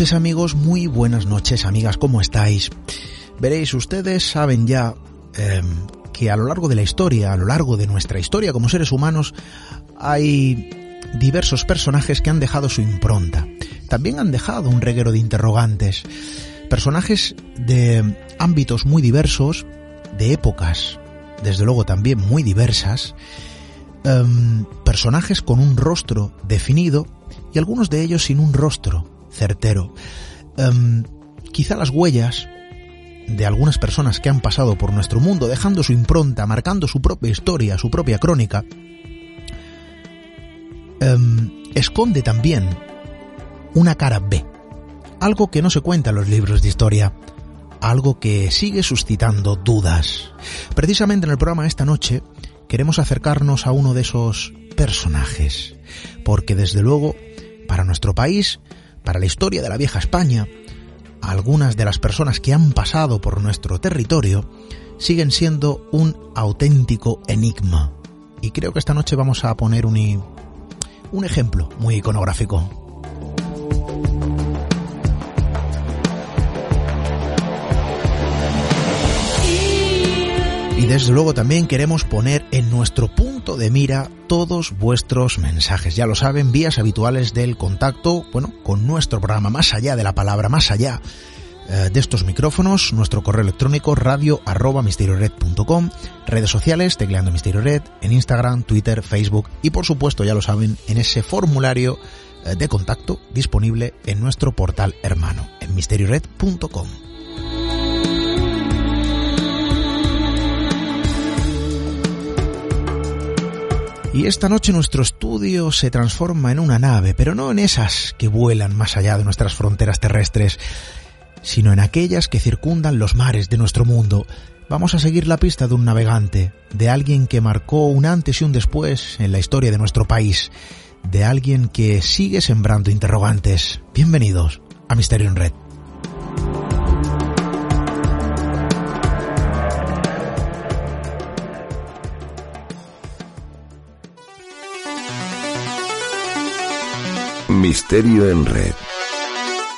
amigos, muy buenas noches amigas, ¿cómo estáis? Veréis, ustedes saben ya eh, que a lo largo de la historia, a lo largo de nuestra historia como seres humanos, hay diversos personajes que han dejado su impronta. También han dejado un reguero de interrogantes. Personajes de ámbitos muy diversos, de épocas, desde luego también muy diversas, um, personajes con un rostro definido y algunos de ellos sin un rostro certero. Um, quizá las huellas de algunas personas que han pasado por nuestro mundo, dejando su impronta, marcando su propia historia, su propia crónica, um, esconde también una cara B, algo que no se cuenta en los libros de historia, algo que sigue suscitando dudas. Precisamente en el programa esta noche queremos acercarnos a uno de esos personajes, porque desde luego, para nuestro país, para la historia de la vieja España, algunas de las personas que han pasado por nuestro territorio siguen siendo un auténtico enigma. Y creo que esta noche vamos a poner un, un ejemplo muy iconográfico. Y desde luego también queremos poner nuestro punto de mira todos vuestros mensajes. Ya lo saben, vías habituales del contacto, bueno, con nuestro programa Más allá de la palabra, más allá eh, de estos micrófonos, nuestro correo electrónico radio arroba redes sociales, tecleando Misterio Red, en Instagram, Twitter, Facebook y por supuesto, ya lo saben, en ese formulario eh, de contacto disponible en nuestro portal hermano, en misteriored.com. Y esta noche nuestro estudio se transforma en una nave, pero no en esas que vuelan más allá de nuestras fronteras terrestres, sino en aquellas que circundan los mares de nuestro mundo. Vamos a seguir la pista de un navegante, de alguien que marcó un antes y un después en la historia de nuestro país, de alguien que sigue sembrando interrogantes. Bienvenidos a Misterio en Red. Misterio en Red.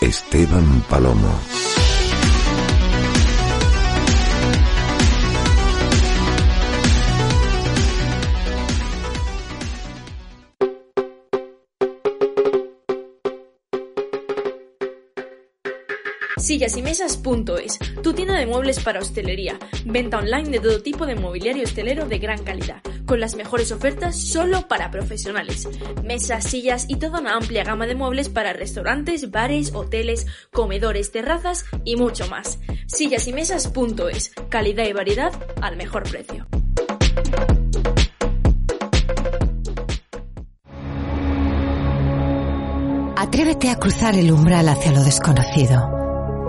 Esteban Palomo. Sillas y Mesas.es, tu tienda de muebles para hostelería. Venta online de todo tipo de mobiliario hostelero de gran calidad, con las mejores ofertas solo para profesionales. Mesas, sillas y toda una amplia gama de muebles para restaurantes, bares, hoteles, comedores, terrazas y mucho más. Sillas y Mesas.es, calidad y variedad al mejor precio. Atrévete a cruzar el umbral hacia lo desconocido.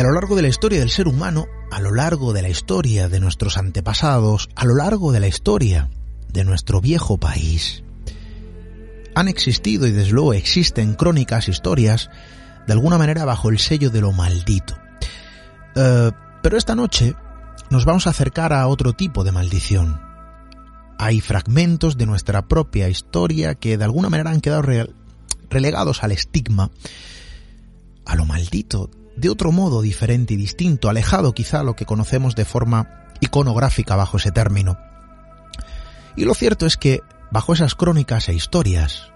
A lo largo de la historia del ser humano, a lo largo de la historia de nuestros antepasados, a lo largo de la historia de nuestro viejo país, han existido y desde luego existen crónicas, historias, de alguna manera bajo el sello de lo maldito. Eh, pero esta noche nos vamos a acercar a otro tipo de maldición. Hay fragmentos de nuestra propia historia que de alguna manera han quedado relegados al estigma, a lo maldito, de otro modo diferente y distinto, alejado quizá a lo que conocemos de forma iconográfica bajo ese término. Y lo cierto es que, bajo esas crónicas e historias,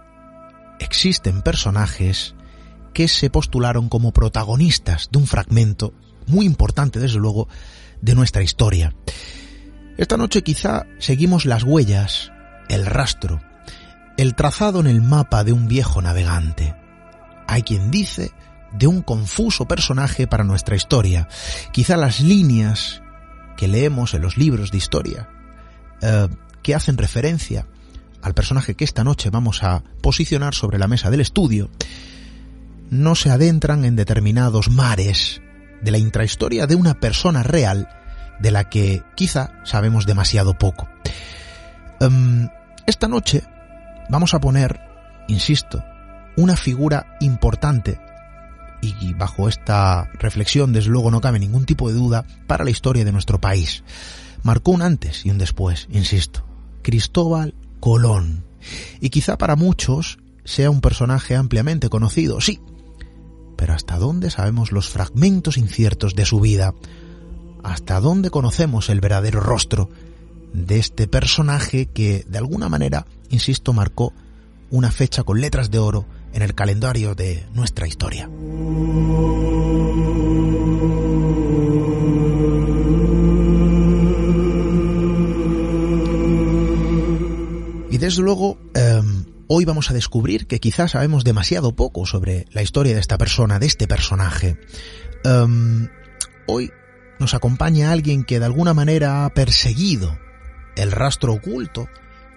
existen personajes que se postularon como protagonistas de un fragmento muy importante, desde luego, de nuestra historia. Esta noche quizá seguimos las huellas, el rastro, el trazado en el mapa de un viejo navegante. Hay quien dice de un confuso personaje para nuestra historia. Quizá las líneas que leemos en los libros de historia, eh, que hacen referencia al personaje que esta noche vamos a posicionar sobre la mesa del estudio, no se adentran en determinados mares de la intrahistoria de una persona real de la que quizá sabemos demasiado poco. Em, esta noche vamos a poner, insisto, una figura importante y bajo esta reflexión desde luego no cabe ningún tipo de duda para la historia de nuestro país. Marcó un antes y un después, insisto. Cristóbal Colón. Y quizá para muchos sea un personaje ampliamente conocido, sí, pero ¿hasta dónde sabemos los fragmentos inciertos de su vida? ¿Hasta dónde conocemos el verdadero rostro de este personaje que, de alguna manera, insisto, marcó una fecha con letras de oro en el calendario de nuestra historia? Y desde luego, em, Hoy vamos a descubrir que quizás sabemos demasiado poco sobre la historia de esta persona, de este personaje. Em, hoy nos acompaña alguien que de alguna manera ha perseguido el rastro oculto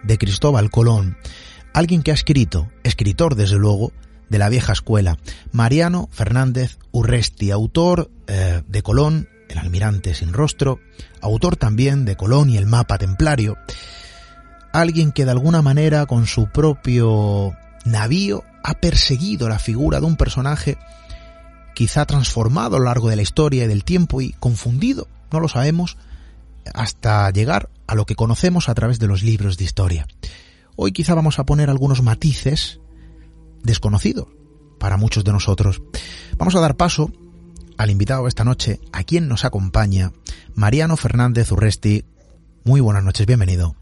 de Cristóbal Colón, alguien que ha escrito, escritor desde luego, de la vieja escuela, Mariano Fernández Urresti, autor eh, de Colón, el almirante sin rostro, autor también de Colón y el mapa templario, alguien que de alguna manera con su propio navío ha perseguido la figura de un personaje quizá transformado a lo largo de la historia y del tiempo y confundido, no lo sabemos, hasta llegar a lo que conocemos a través de los libros de historia. Hoy quizá vamos a poner algunos matices desconocidos para muchos de nosotros. Vamos a dar paso al invitado esta noche, a quien nos acompaña, Mariano Fernández Urresti. Muy buenas noches, bienvenido.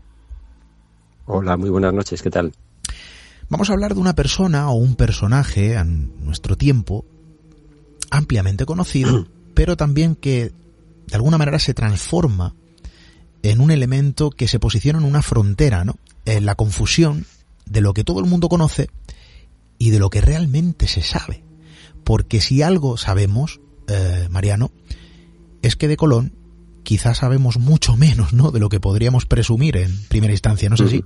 Hola, muy buenas noches, ¿qué tal? Vamos a hablar de una persona o un personaje en nuestro tiempo ampliamente conocido, pero también que de alguna manera se transforma en un elemento que se posiciona en una frontera, ¿no? En la confusión de lo que todo el mundo conoce y de lo que realmente se sabe. Porque si algo sabemos, eh, Mariano, es que de Colón quizás sabemos mucho menos, ¿no? De lo que podríamos presumir en primera instancia, ¿no sé si?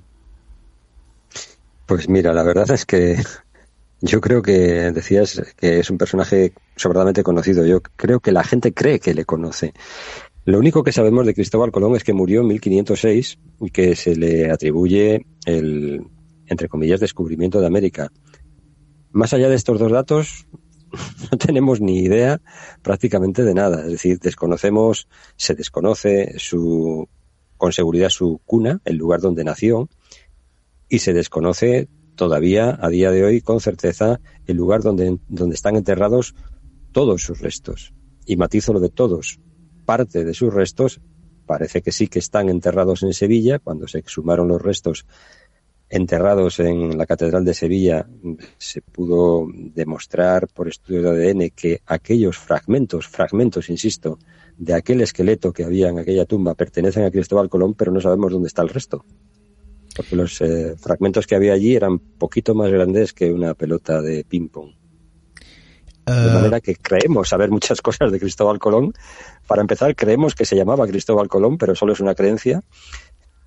Pues mira, la verdad es que yo creo que decías que es un personaje sobradamente conocido. Yo creo que la gente cree que le conoce. Lo único que sabemos de Cristóbal Colón es que murió en 1506 y que se le atribuye el, entre comillas, descubrimiento de América. Más allá de estos dos datos, no tenemos ni idea prácticamente de nada. Es decir, desconocemos, se desconoce su, con seguridad su cuna, el lugar donde nació, y se desconoce todavía a día de hoy con certeza el lugar donde, donde están enterrados todos sus restos. Y matizo lo de todos. Parte de sus restos parece que sí que están enterrados en Sevilla. Cuando se exhumaron los restos enterrados en la Catedral de Sevilla, se pudo demostrar por estudio de ADN que aquellos fragmentos, fragmentos, insisto, de aquel esqueleto que había en aquella tumba pertenecen a Cristóbal Colón, pero no sabemos dónde está el resto porque los eh, fragmentos que había allí eran poquito más grandes que una pelota de ping-pong. De eh, manera que creemos saber muchas cosas de Cristóbal Colón. Para empezar, creemos que se llamaba Cristóbal Colón, pero solo es una creencia.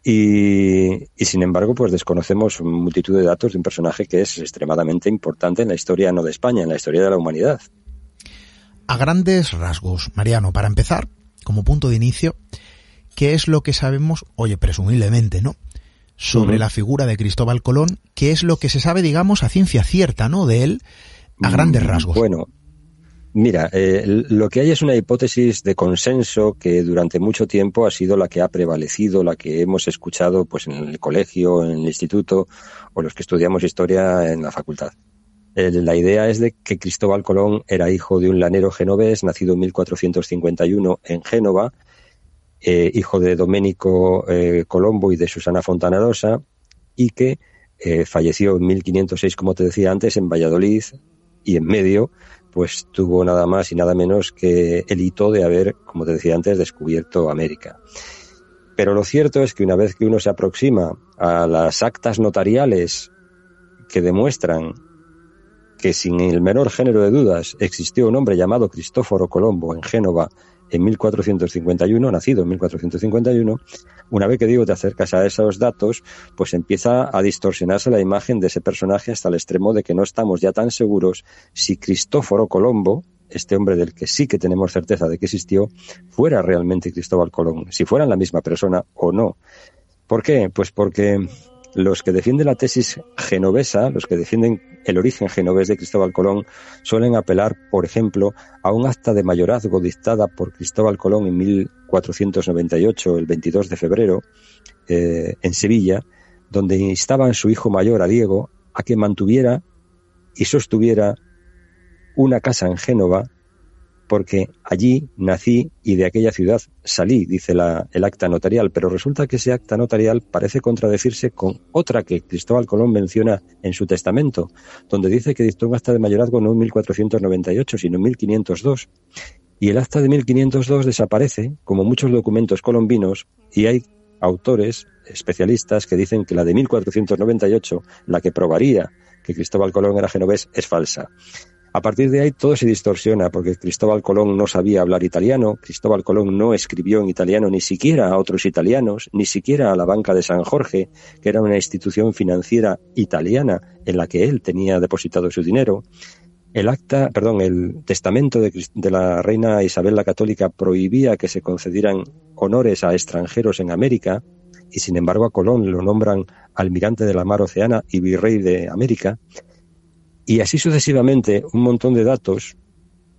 Y, y, sin embargo, pues desconocemos multitud de datos de un personaje que es extremadamente importante en la historia no de España, en la historia de la humanidad. A grandes rasgos, Mariano, para empezar, como punto de inicio, ¿qué es lo que sabemos, oye, presumiblemente, ¿no? sobre la figura de Cristóbal Colón, que es lo que se sabe, digamos, a ciencia cierta, ¿no? De él, a grandes mm, rasgos. Bueno, Mira, eh, lo que hay es una hipótesis de consenso que durante mucho tiempo ha sido la que ha prevalecido, la que hemos escuchado pues en el colegio, en el instituto o los que estudiamos historia en la facultad. la idea es de que Cristóbal Colón era hijo de un lanero genovés nacido en 1451 en Génova eh, hijo de Domenico eh, Colombo y de Susana Fontanarosa, y que falleció en 1506, como te decía antes, en Valladolid, y en medio, pues tuvo nada más y nada menos que el hito de haber, como te decía antes, descubierto América. Pero lo cierto es que una vez que uno se aproxima a las actas notariales que demuestran que sin el menor género de dudas existió un hombre llamado Cristóforo Colombo en Génova en 1451, nacido en 1451, una vez que digo te acercas a esos datos, pues empieza a distorsionarse la imagen de ese personaje hasta el extremo de que no estamos ya tan seguros si Cristóforo Colombo, este hombre del que sí que tenemos certeza de que existió, fuera realmente Cristóbal Colón, si fueran la misma persona o no. ¿Por qué? Pues porque los que defienden la tesis genovesa, los que defienden el origen genovés de Cristóbal Colón, suelen apelar, por ejemplo, a un acta de mayorazgo dictada por Cristóbal Colón en 1498, el 22 de febrero, eh, en Sevilla, donde instaban a su hijo mayor, a Diego, a que mantuviera y sostuviera una casa en Génova porque allí nací y de aquella ciudad salí, dice el acta notarial, pero resulta que ese acta notarial parece contradecirse con otra que Cristóbal Colón menciona en su testamento, donde dice que dictó un acta de mayorazgo no en 1498, sino en 1502. Y el acta de 1502 desaparece, como muchos documentos colombinos, y hay autores, especialistas, que dicen que la de 1498, la que probaría que Cristóbal Colón era genovés, es falsa. A partir de ahí todo se distorsiona porque Cristóbal Colón no sabía hablar italiano, Cristóbal Colón no escribió en italiano ni siquiera a otros italianos, ni siquiera a la Banca de San Jorge, que era una institución financiera italiana en la que él tenía depositado su dinero. El acta, perdón, el testamento de, de, la reina Isabel la Católica prohibía que se concedieran honores a extranjeros en América y sin embargo a Colón lo nombran almirante de la mar oceana y virrey de América. Y así sucesivamente, un montón de datos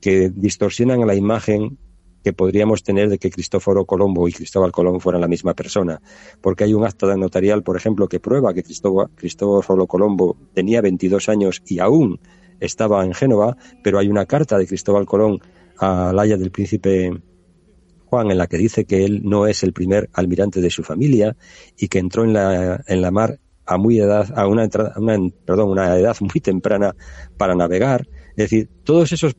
que distorsionan la imagen que podríamos tener de que Cristóforo Colombo y Cristóbal Colón fueran la misma persona. Porque hay un acta notarial, por ejemplo, que prueba que Cristóforo Colombo tenía 22 años y aún estaba en Génova, pero hay una carta de Cristóbal Colón a Laia del príncipe Juan en la que dice que él no es el primer almirante de su familia y que entró en la, en la mar a muy edad, a una, una, perdón, una edad muy temprana para navegar. Es decir, todos esos,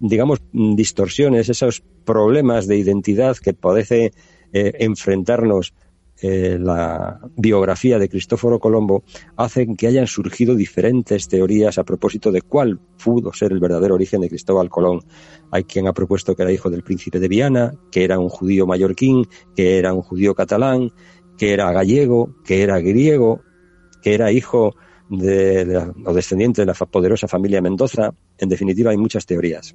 digamos, distorsiones, esos problemas de identidad que parece eh, enfrentarnos eh, la biografía de Cristóforo Colombo hacen que hayan surgido diferentes teorías a propósito de cuál pudo ser el verdadero origen de Cristóbal Colón. Hay quien ha propuesto que era hijo del príncipe de Viana, que era un judío mallorquín, que era un judío catalán, que era gallego, que era griego, que era hijo de, o descendiente de la poderosa familia Mendoza. En definitiva, hay muchas teorías.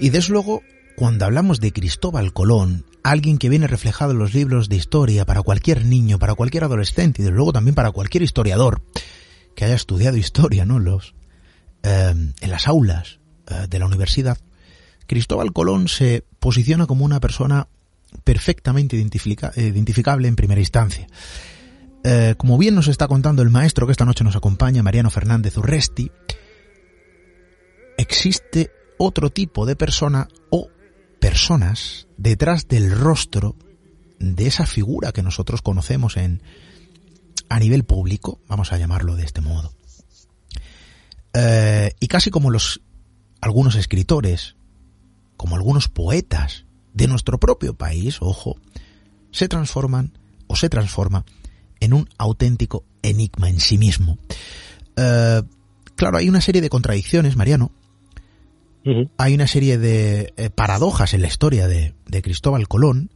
Y desde luego, cuando hablamos de Cristóbal Colón, alguien que viene reflejado en los libros de historia para cualquier niño, para cualquier adolescente y desde luego también para cualquier historiador que haya estudiado historia, ¿no? Los, eh, en las aulas eh, de la universidad, Cristóbal Colón se posiciona como una persona perfectamente identificable en primera instancia. Eh, como bien nos está contando el maestro que esta noche nos acompaña, Mariano Fernández Urresti, existe otro tipo de persona o personas detrás del rostro de esa figura que nosotros conocemos en a nivel público, vamos a llamarlo de este modo. Eh, y casi como los algunos escritores como algunos poetas de nuestro propio país, ojo, se transforman o se transforma en un auténtico enigma en sí mismo. Eh, claro, hay una serie de contradicciones, Mariano. Hay una serie de eh, paradojas en la historia de, Cristóbal Colón.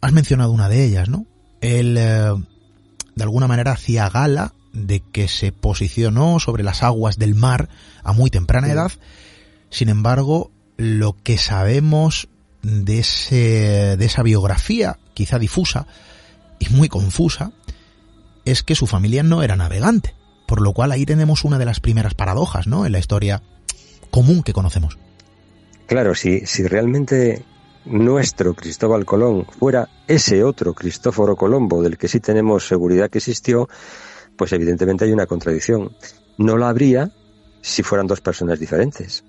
Has mencionado una de ellas, ¿no? Él, eh, de alguna manera, hacía gala de que se posicionó sobre las aguas del mar a muy temprana edad. Sin embargo, lo que sabemos de, ese, de esa biografía, quizá difusa y muy confusa, es que su familia no era navegante, por lo cual ahí tenemos una de las primeras paradojas, ¿no? En la historia común que conocemos. Claro, si, si realmente nuestro Cristóbal Colón fuera ese otro Cristóforo Colombo del que sí tenemos seguridad que existió, pues evidentemente hay una contradicción. No la habría si fueran dos personas diferentes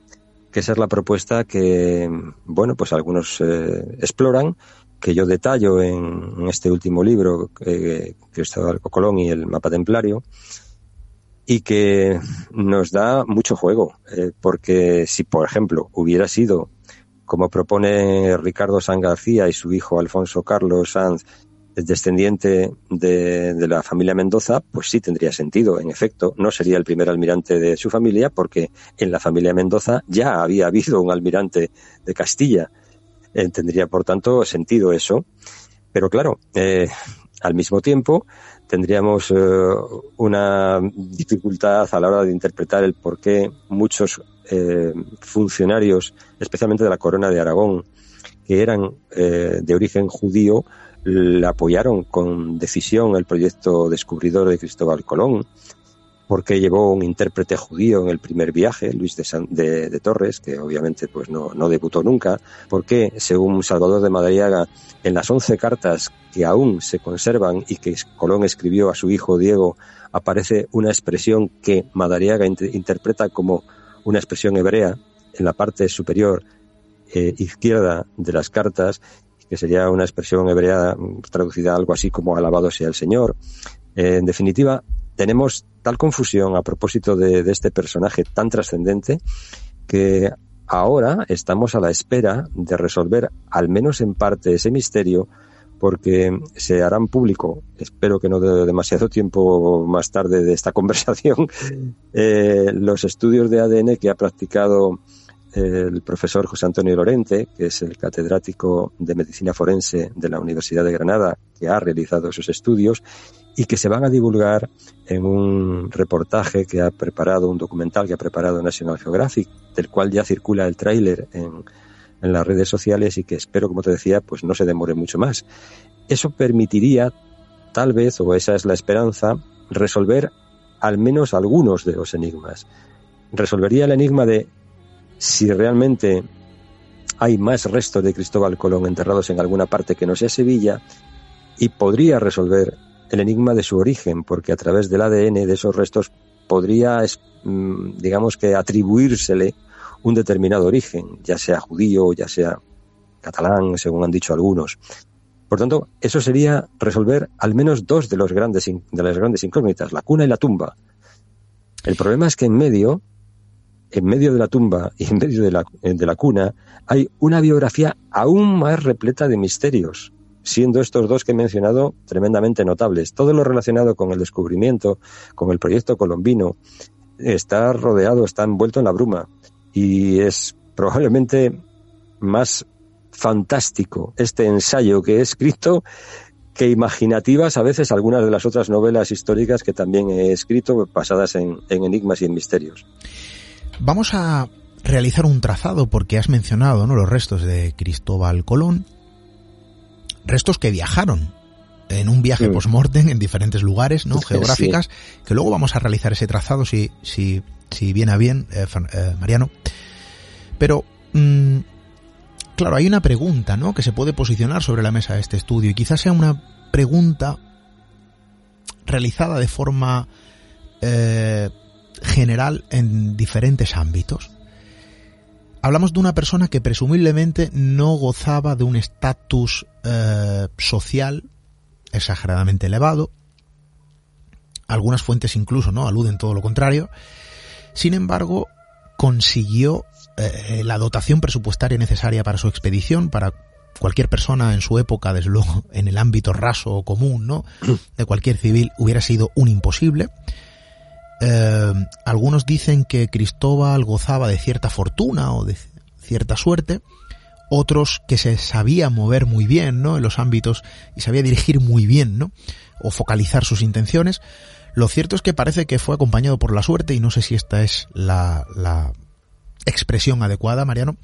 que esa es la propuesta que, bueno, pues algunos eh, exploran, que yo detallo en, este último libro, eh, Cristóbal Colón y el mapa templario, y que nos da mucho juego, eh, porque si, por ejemplo, hubiera sido como propone Ricardo San García y su hijo Alfonso Carlos Sanz, descendiente de, la familia Mendoza, pues sí tendría sentido. En efecto, no sería el primer almirante de su familia, porque en la familia Mendoza ya había habido un almirante de Castilla. Eh, tendría, por tanto, sentido eso. Pero claro, eh, al mismo tiempo, tendríamos eh, una dificultad a la hora de interpretar el por qué muchos funcionarios, especialmente de la Corona de Aragón, que eran de origen judío, le apoyaron con decisión el proyecto descubridor de Cristóbal Colón, porque llevó un intérprete judío en el primer viaje, Luis de, San, de, Torres, que obviamente pues no, debutó nunca, porque según Salvador de Madariaga, en las once cartas que aún se conservan y que Colón escribió a su hijo Diego, aparece una expresión que Madariaga inter interpreta como una expresión hebrea en la parte superior eh, izquierda de las cartas, que sería una expresión hebrea traducida algo así como alabado sea el Señor. En definitiva, tenemos tal confusión a propósito de, de este personaje tan trascendente que ahora estamos a la espera de resolver al menos en parte ese misterio porque se harán público, espero que no de demasiado tiempo más tarde de esta conversación, eh, los estudios de ADN que ha practicado el profesor José Antonio Lorente, que es el catedrático de medicina forense de la Universidad de Granada, que ha realizado esos estudios y que se van a divulgar en un reportaje que ha preparado, un documental que ha preparado National Geographic, del cual ya circula el tráiler en, en las redes sociales y que espero, como te decía, pues no se demore mucho más. Eso permitiría, tal vez, o esa es la esperanza, resolver al menos algunos de los enigmas. Resolvería el enigma de si realmente hay más restos de Cristóbal Colón enterrados en alguna parte que no sea Sevilla y podría resolver el enigma de su origen, porque a través del ADN de esos restos podría, digamos que, atribuírsele un determinado origen, ya sea judío, ya sea catalán, según han dicho algunos. Por tanto, eso sería resolver al menos dos de, los grandes, de las grandes incógnitas, la cuna y la tumba. El problema es que en medio, en medio de la tumba y en medio de la, de la cuna, hay una biografía aún más repleta de misterios siendo estos dos que he mencionado tremendamente notables. Todo lo relacionado con el descubrimiento, con el proyecto colombino, está rodeado, está envuelto en la bruma y es probablemente más fantástico este ensayo que he escrito que imaginativas a veces algunas de las otras novelas históricas que también he escrito basadas en, en enigmas y en misterios. Vamos a realizar un trazado porque has mencionado ¿no? los restos de Cristóbal Colón restos que viajaron en un viaje mm. post-mortem en diferentes lugares, ¿no? Geográficas, sí. que luego vamos a realizar ese trazado si, si, si viene a bien, eh, eh, Mariano. Pero, mmm, claro, hay una pregunta, ¿no? Que se puede posicionar sobre la mesa de este estudio y quizás sea una pregunta realizada de forma eh, general en diferentes ámbitos. Hablamos de una persona que presumiblemente no gozaba de un estatus eh, social exageradamente elevado. Algunas fuentes incluso no aluden todo lo contrario. Sin embargo, consiguió eh, la dotación presupuestaria necesaria para su expedición, para cualquier persona en su época, desde luego, en el ámbito raso o común, ¿no? De cualquier civil hubiera sido un imposible. Eh, algunos dicen que Cristóbal gozaba de cierta fortuna o de cierta suerte, otros que se sabía mover muy bien, ¿no? En los ámbitos y sabía dirigir muy bien, ¿no? O focalizar sus intenciones. Lo cierto es que parece que fue acompañado por la suerte y no sé si esta es la, la expresión adecuada, Mariano.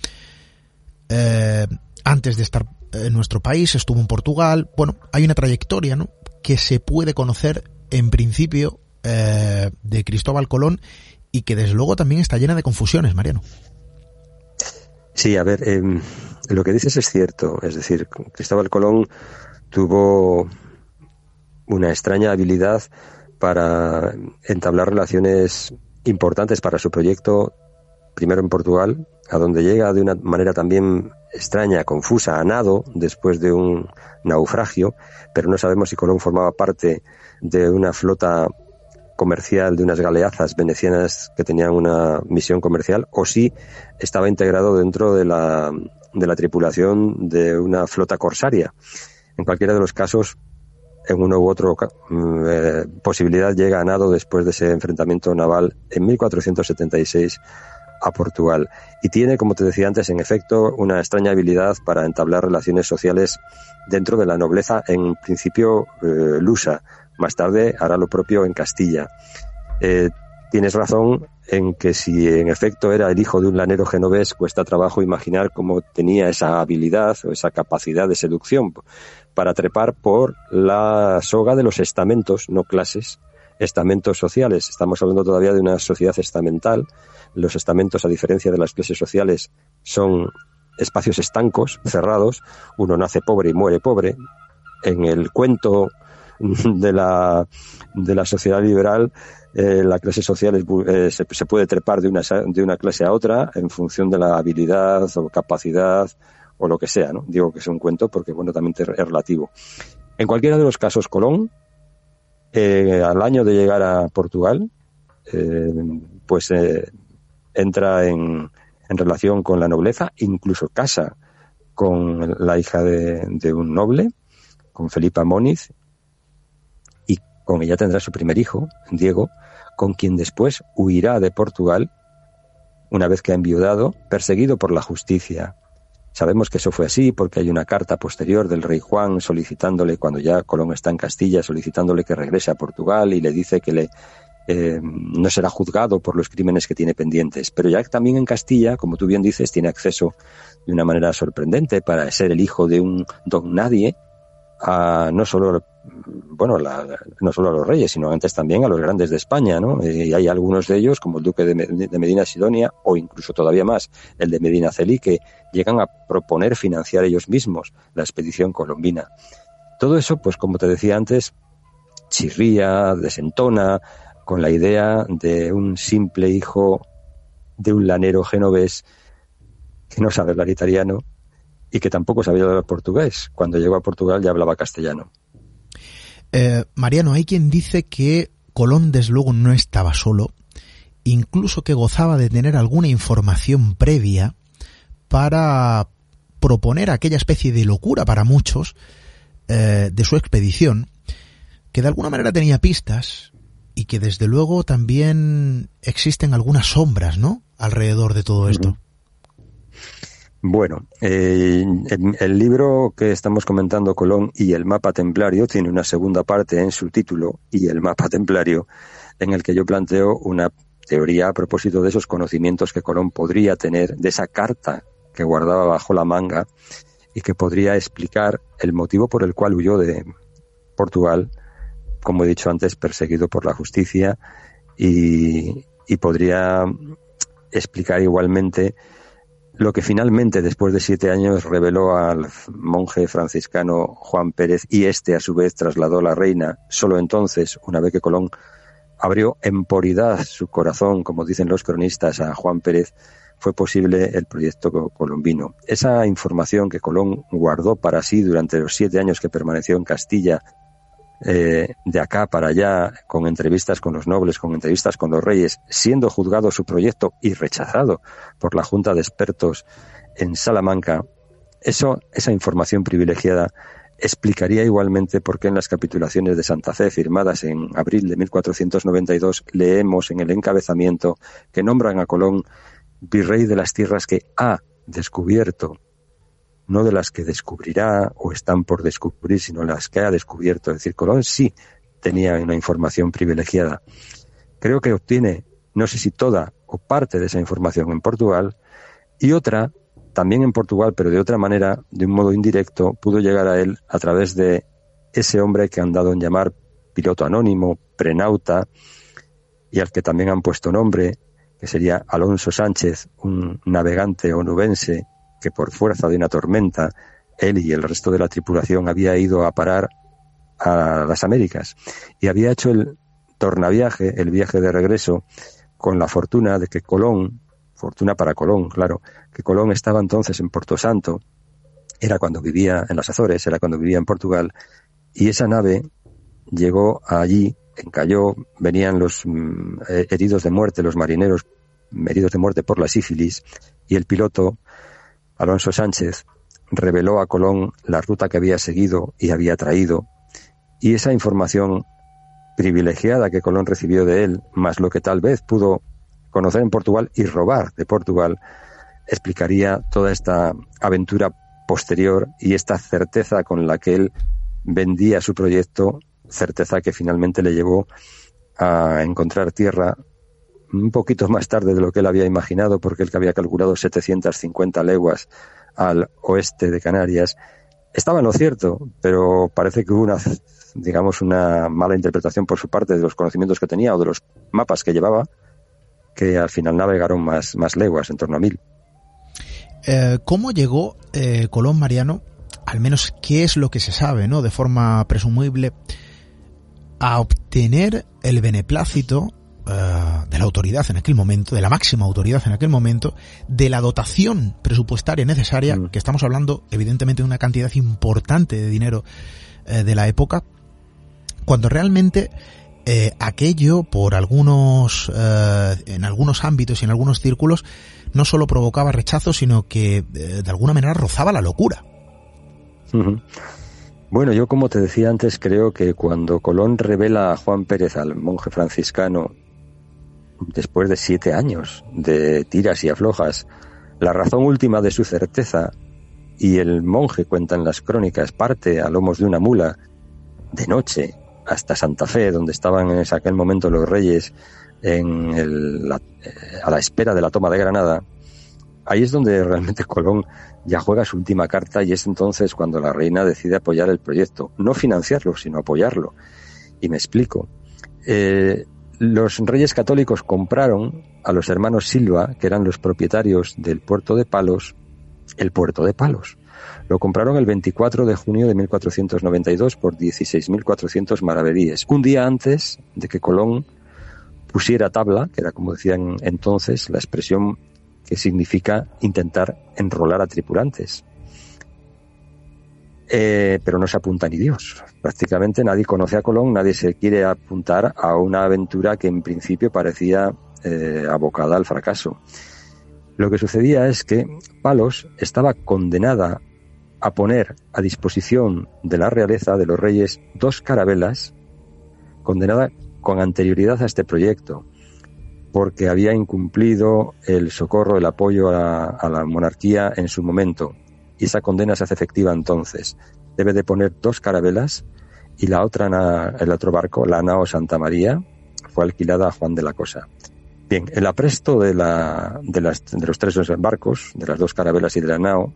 Eh, antes de estar en nuestro país estuvo en Portugal. Bueno, hay una trayectoria, ¿no? Que se puede conocer en principio eh, de Cristóbal Colón y que desde luego también está llena de confusiones, Mariano. Sí, a ver, eh, lo que dices es cierto. Es decir, Cristóbal Colón tuvo una extraña habilidad para entablar relaciones importantes para su proyecto, primero en Portugal, a donde llega de una manera también extraña, confusa, a nado, después de un naufragio, pero no sabemos si Colón formaba parte de una flota comercial de unas galeazas venecianas que tenían una misión comercial o si estaba integrado dentro de la de la tripulación de una flota corsaria. En cualquiera de los casos, en uno u otro mm, eh, posibilidad llega a nado después de ese enfrentamiento naval en 1476 a Portugal. Y tiene, como te decía antes, en efecto, una extraña habilidad para entablar relaciones sociales dentro de la nobleza, en principio eh, lusa. Más tarde hará lo propio en Castilla. Eh, tienes razón en que si en efecto era el hijo de un lanero genovés, cuesta trabajo imaginar cómo tenía esa habilidad o esa capacidad de seducción para trepar por la soga de los estamentos, no clases, estamentos sociales. Estamos hablando todavía de una sociedad estamental. Los estamentos, a diferencia de las clases sociales, son espacios estancos, cerrados. Uno nace pobre y muere pobre. En el cuento de la, de la sociedad liberal, eh, la clase social eh, se, puede trepar de una, de una clase a otra en función de la habilidad o capacidad o lo que sea, ¿no? Digo que es un cuento porque, bueno, también es relativo. En cualquiera de los casos, Colón, eh, al año de llegar a Portugal, pues entra en, en relación con la nobleza, incluso casa con la hija de, de un noble, con Felipa Moniz, con ella tendrá su primer hijo, Diego, con quien después huirá de Portugal una vez que ha enviudado, perseguido por la justicia. Sabemos que eso fue así porque hay una carta posterior del rey Juan solicitándole, cuando ya Colón está en Castilla, solicitándole que regrese a Portugal y le dice que le, eh, no será juzgado por los crímenes que tiene pendientes. Pero ya también en Castilla, como tú bien dices, tiene acceso de una manera sorprendente para ser el hijo de un don nadie a no solo bueno, no solo a los reyes, sino antes también a los grandes de España, ¿no? Y hay algunos de ellos, como el duque de, Medina Sidonia, o incluso todavía más, el de Medina Celí, que llegan a proponer financiar ellos mismos la expedición colombina. Todo eso, pues como te decía antes, chirría, desentona, con la idea de un simple hijo de un lanero genovés que no sabe hablar italiano y que tampoco sabía hablar portugués. Cuando llegó a Portugal ya hablaba castellano. Eh, Mariano, hay quien dice que Colón desde luego no estaba solo, incluso que gozaba de tener alguna información previa para proponer aquella especie de locura para muchos eh, de su expedición, que de alguna manera tenía pistas y que desde luego también existen algunas sombras, ¿no? Alrededor de todo esto. Bueno, eh, el, libro que estamos comentando, Colón y el mapa templario, tiene una segunda parte en su título, y el mapa templario, en el que yo planteo una teoría a propósito de esos conocimientos que Colón podría tener, de esa carta que guardaba bajo la manga y que podría explicar el motivo por el cual huyó de Portugal, como he dicho antes, perseguido por la justicia, y, y podría explicar igualmente lo que finalmente, después de siete años, reveló al monje franciscano Juan Pérez y este, a su vez, trasladó a la reina. Solo entonces, una vez que Colón abrió en poridad su corazón, como dicen los cronistas, a Juan Pérez, fue posible el proyecto colombino. Esa información que Colón guardó para sí durante los siete años que permaneció en Castilla eh, de acá para allá, con entrevistas con los nobles, con entrevistas con los reyes, siendo juzgado su proyecto y rechazado por la Junta de Expertos en Salamanca, eso, esa información privilegiada explicaría igualmente por qué en las capitulaciones de Santa Fe firmadas en abril de 1492 leemos en el encabezamiento que nombran a Colón virrey de las tierras que ha descubierto no de las que descubrirá o están por descubrir, sino las que ha descubierto. Es decir, Colón sí tenía una información privilegiada. Creo que obtiene, no sé si toda o parte de esa información en Portugal, y otra, también en Portugal, pero de otra manera, de un modo indirecto, pudo llegar a él a través de ese hombre que han dado en llamar piloto anónimo, prenauta, y al que también han puesto nombre, que sería Alonso Sánchez, un navegante onubense que por fuerza de una tormenta él y el resto de la tripulación había ido a parar a las Américas y había hecho el tornaviaje, el viaje de regreso, con la fortuna de que Colón, fortuna para Colón, claro, que Colón estaba entonces en Puerto Santo, era cuando vivía en las Azores, era cuando vivía en Portugal, y esa nave llegó allí, encalló, venían los mm, heridos de muerte, los marineros heridos de muerte por la sífilis, y el piloto Alonso Sánchez, reveló a Colón la ruta que había seguido y había traído, y esa información privilegiada que Colón recibió de él, más lo que tal vez pudo conocer en Portugal y robar de Portugal, explicaría toda esta aventura posterior y esta certeza con la que él vendía su proyecto, certeza que finalmente le llevó a encontrar tierra un poquito más tarde de lo que él había imaginado, porque él que había calculado 750 leguas al oeste de Canarias, estaba en lo cierto, pero parece que hubo una, digamos, una mala interpretación por su parte de los conocimientos que tenía o de los mapas que llevaba, que al final navegaron más, más leguas, en torno a mil. Eh, ¿Cómo llegó eh, Colón Mariano, al menos qué es lo que se sabe, ¿no? De forma presumible, a obtener el beneplácito uh, de la autoridad en aquel momento, de la máxima autoridad en aquel momento, de la dotación presupuestaria necesaria, mm. que estamos hablando evidentemente de una cantidad importante de dinero uh, de la época, cuando realmente eh, aquello por algunos eh, en algunos ámbitos y en algunos círculos no solo provocaba rechazo sino que eh, de alguna manera rozaba la locura uh -huh. bueno yo como te decía antes creo que cuando Colón revela a Juan Pérez al monje franciscano después de siete años de tiras y aflojas la razón última de su certeza y el monje cuenta en las crónicas parte a lomos de una mula de noche hasta Santa Fe, donde estaban en aquel momento los reyes en el, la, a la espera de la toma de Granada, ahí es donde realmente Colón ya juega su última carta y es entonces cuando la reina decide apoyar el proyecto, no financiarlo, sino apoyarlo. Y me explico. Eh, los reyes católicos compraron a los hermanos Silva, que eran los propietarios del puerto de Palos, el puerto de Palos. Lo compraron el 24 de junio de 1492 por 16.400 maravedíes, un día antes de que Colón pusiera tabla, que era como decían entonces la expresión que significa intentar enrolar a tripulantes. Eh, pero no se apunta ni Dios. Prácticamente nadie conoce a Colón, nadie se quiere apuntar a una aventura que en principio parecía eh, abocada al fracaso. Lo que sucedía es que Palos estaba condenada a poner a disposición de la realeza de los reyes dos carabelas, condenada con anterioridad a este proyecto, porque había incumplido el socorro, el apoyo a la, a la monarquía en su momento. Y esa condena se hace efectiva entonces. Debe de poner dos carabelas y la otra, el otro barco, la nao Santa María, fue alquilada a Juan de la Cosa. Bien, el apresto de, la, de, las, de los tres barcos, de las dos carabelas y de la nao,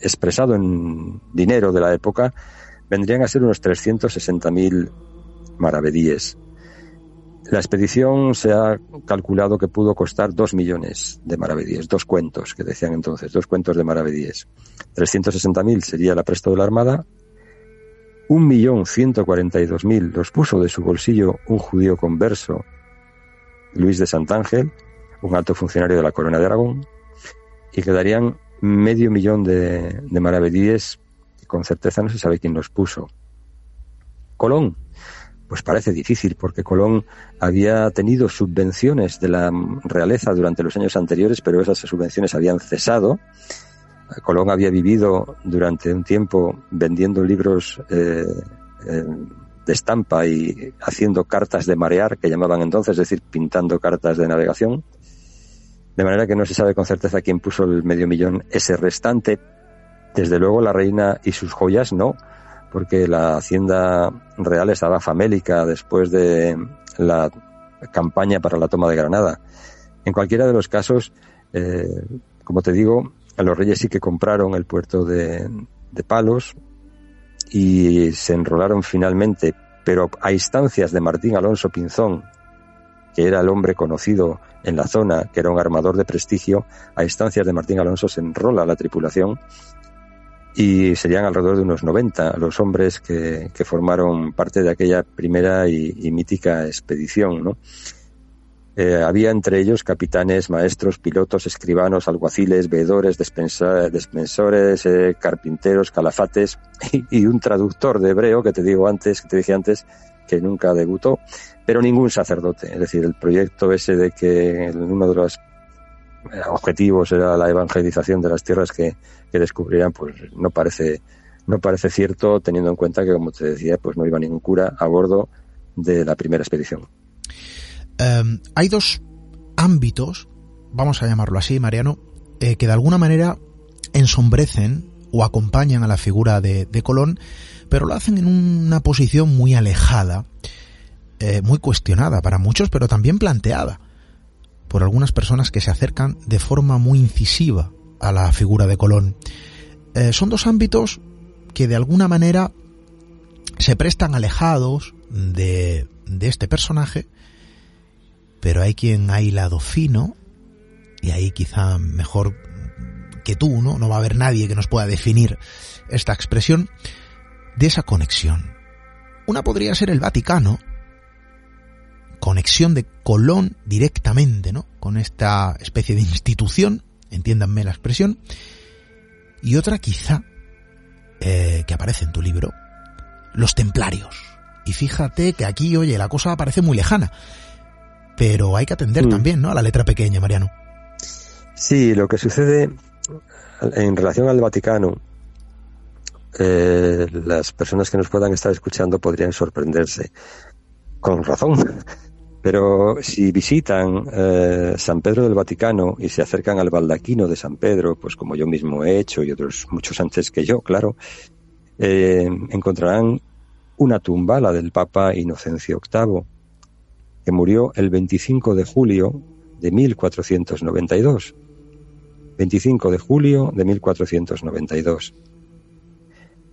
expresado en dinero de la época, vendrían a ser unos 360.000 maravedíes. La expedición se ha calculado que pudo costar dos millones de maravedíes, dos cuentos que decían entonces, dos cuentos de maravedíes. 360.000 sería el apresto de la Armada, un millón ciento cuarenta y dos mil los puso de su bolsillo un judío converso, Luis de Santángel, un alto funcionario de la Corona de Aragón, y quedarían medio millón de, de maravedíes con certeza no se sabe quién los puso. Colón, pues parece difícil porque Colón había tenido subvenciones de la realeza durante los años anteriores, pero esas subvenciones habían cesado. Colón había vivido durante un tiempo vendiendo libros eh, eh, de estampa y haciendo cartas de marear, que llamaban entonces, es decir, pintando cartas de navegación. De manera que no se sabe con certeza quién puso el medio millón ese restante. Desde luego la reina y sus joyas no, porque la hacienda real estaba famélica después de la campaña para la toma de Granada. En cualquiera de los casos, eh, como te digo, los reyes sí que compraron el puerto de, de Palos y se enrolaron finalmente, pero a instancias de Martín Alonso Pinzón, que era el hombre conocido en la zona, que era un armador de prestigio, a instancias de Martín Alonso se enrola la tripulación y serían alrededor de unos 90 los hombres que, que formaron parte de aquella primera y, y mítica expedición, ¿no? Eh, había entre ellos capitanes, maestros, pilotos, escribanos, alguaciles, veedores, despensores, eh, carpinteros, calafates y, y, un traductor de hebreo que te digo antes, que te dije antes, que nunca debutó, pero ningún sacerdote. Es decir, el proyecto ese de que uno de los objetivos era la evangelización de las tierras que, que descubrían, pues no parece, no parece cierto teniendo en cuenta que, como te decía, pues no iba ningún cura a bordo de la primera expedición. Em, hay dos ámbitos, vamos a llamarlo así, Mariano, eh, que de alguna manera ensombrecen o acompañan a la figura de, Colón, pero lo hacen en una posición muy alejada, eh, muy cuestionada para muchos, pero también planteada por algunas personas que se acercan de forma muy incisiva a la figura de Colón. Eh, son dos ámbitos que de alguna manera se prestan alejados de, de este personaje, pero hay quien ha hilado fino, y ahí quizá mejor que tú, ¿no? No va a haber nadie que nos pueda definir esta expresión de esa conexión. Una podría ser el Vaticano, conexión de Colón directamente, ¿no? Con esta especie de institución, entiéndanme la expresión, y otra quizá, eh, que aparece en tu libro, los templarios. Y fíjate que aquí, oye, la cosa parece muy lejana, pero hay que atender mm. también, ¿no? A la letra pequeña, Mariano. Sí, lo que sucede en relación al Vaticano, eh, las personas que nos puedan estar escuchando podrían sorprenderse. Con razón, pero si visitan eh, San Pedro del Vaticano y se acercan al baldaquino de San Pedro, pues como yo mismo he hecho y otros muchos antes que yo, claro, eh, encontrarán una tumba, la del Papa Inocencio VIII, que murió el 25 de julio de 1492. 25 de julio de 1492.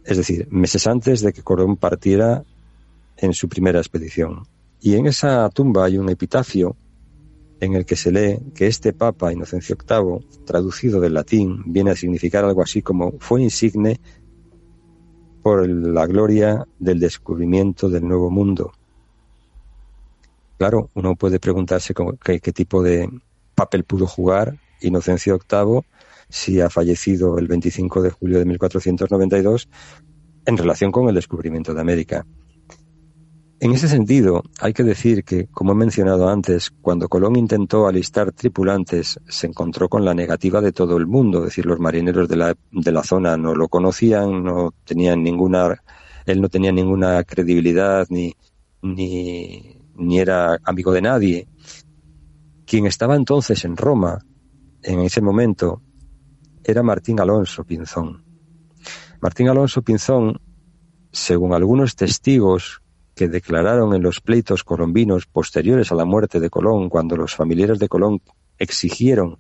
Es decir, meses antes de que Corón partiera en su primera expedición. Y en esa tumba hay un epitafio en el que se lee que este Papa Inocencio VIII, traducido del latín, viene a significar algo así como fue insigne por la gloria del descubrimiento del nuevo mundo. Claro, uno puede preguntarse qué, qué tipo de papel pudo jugar Inocencio VIII si ha fallecido el 25 de julio de 1492 en relación con el descubrimiento de América. En ese sentido, hay que decir que, como he mencionado antes, cuando Colón intentó alistar tripulantes, se encontró con la negativa de todo el mundo, es decir, los marineros de la, de la zona no lo conocían, no tenían ninguna, él no tenía ninguna credibilidad ni, ni, ni era amigo de nadie. Quien estaba entonces en Roma, en ese momento, era Martín Alonso Pinzón. Martín Alonso Pinzón, según algunos testigos que declararon en los pleitos colombinos posteriores a la muerte de Colón, cuando los familiares de Colón exigieron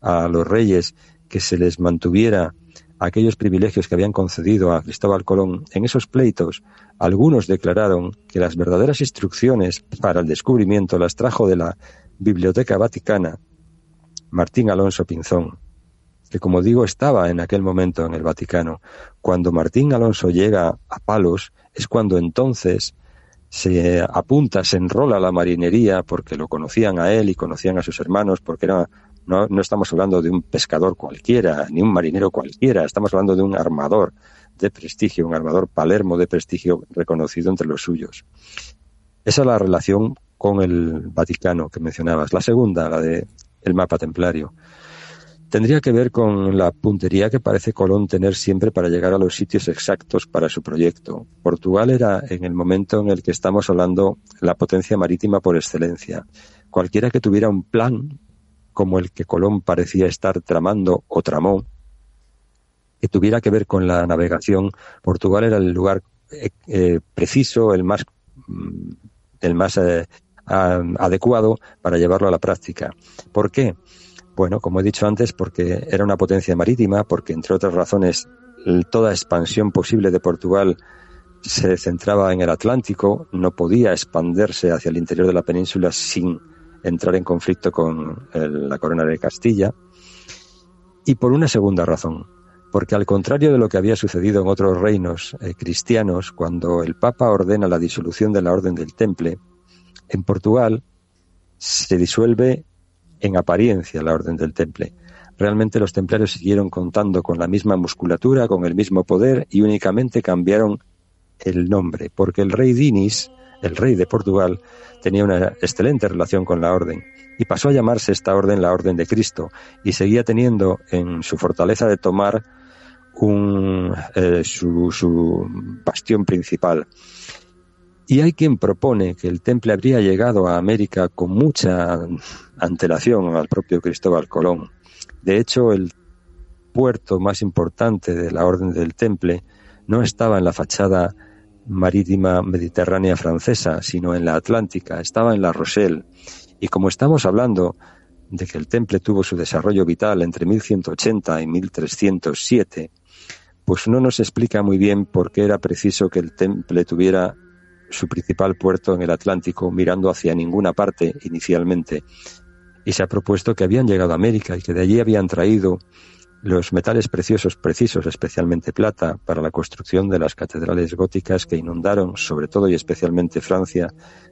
a los reyes que se les mantuviera aquellos privilegios que habían concedido a Cristóbal Colón, en esos pleitos algunos declararon que las verdaderas instrucciones para el descubrimiento las trajo de la Biblioteca Vaticana Martín Alonso Pinzón, que como digo estaba en aquel momento en el Vaticano. Cuando Martín Alonso llega a Palos es cuando entonces se apunta, se enrola a la marinería porque lo conocían a él y conocían a sus hermanos, porque era, no, no estamos hablando de un pescador cualquiera, ni un marinero cualquiera, estamos hablando de un armador de prestigio, un armador palermo de prestigio reconocido entre los suyos. Esa es la relación con el Vaticano que mencionabas. La segunda, la de el mapa templario tendría que ver con la puntería que parece Colón tener siempre para llegar a los sitios exactos para su proyecto. Portugal era, en el momento en el que estamos hablando, la potencia marítima por excelencia. Cualquiera que tuviera un plan, como el que Colón parecía estar tramando o tramó, que tuviera que ver con la navegación, Portugal era el lugar eh, eh, preciso, el más, mm, el más eh, adecuado para llevarlo a la práctica. ¿Por qué? Bueno, como he dicho antes, porque era una potencia marítima, porque entre otras razones toda expansión posible de Portugal se centraba en el Atlántico, no podía expandirse hacia el interior de la península sin entrar en conflicto con la corona de Castilla. Y por una segunda razón, porque al contrario de lo que había sucedido en otros reinos eh, cristianos, cuando el Papa ordena la disolución de la Orden del Temple, en Portugal se disuelve en apariencia la orden del temple. Realmente los templarios siguieron contando con la misma musculatura, con el mismo poder y únicamente cambiaron el nombre, porque el rey Dinis el rey de Portugal, tenía una excelente relación con la orden y pasó a llamarse esta orden la Orden de Cristo y seguía teniendo en su fortaleza de tomar un, eh, su, su bastión principal. Y hay quien propone que el temple habría llegado a América con mucha antelación al propio Cristóbal Colón. De hecho, el puerto más importante de la Orden del Temple no estaba en la fachada marítima mediterránea francesa, sino en la atlántica, estaba en La Rochelle. Y como estamos hablando de que el temple tuvo su desarrollo vital entre 1180 y 1307, pues no nos explica muy bien por qué era preciso que el temple tuviera su principal puerto en el Atlántico, mirando hacia ninguna parte inicialmente. Y se ha propuesto que habían llegado a América y que de allí habían traído los metales preciosos precisos, especialmente plata, para la construcción de las catedrales góticas que inundaron, sobre todo y especialmente Francia,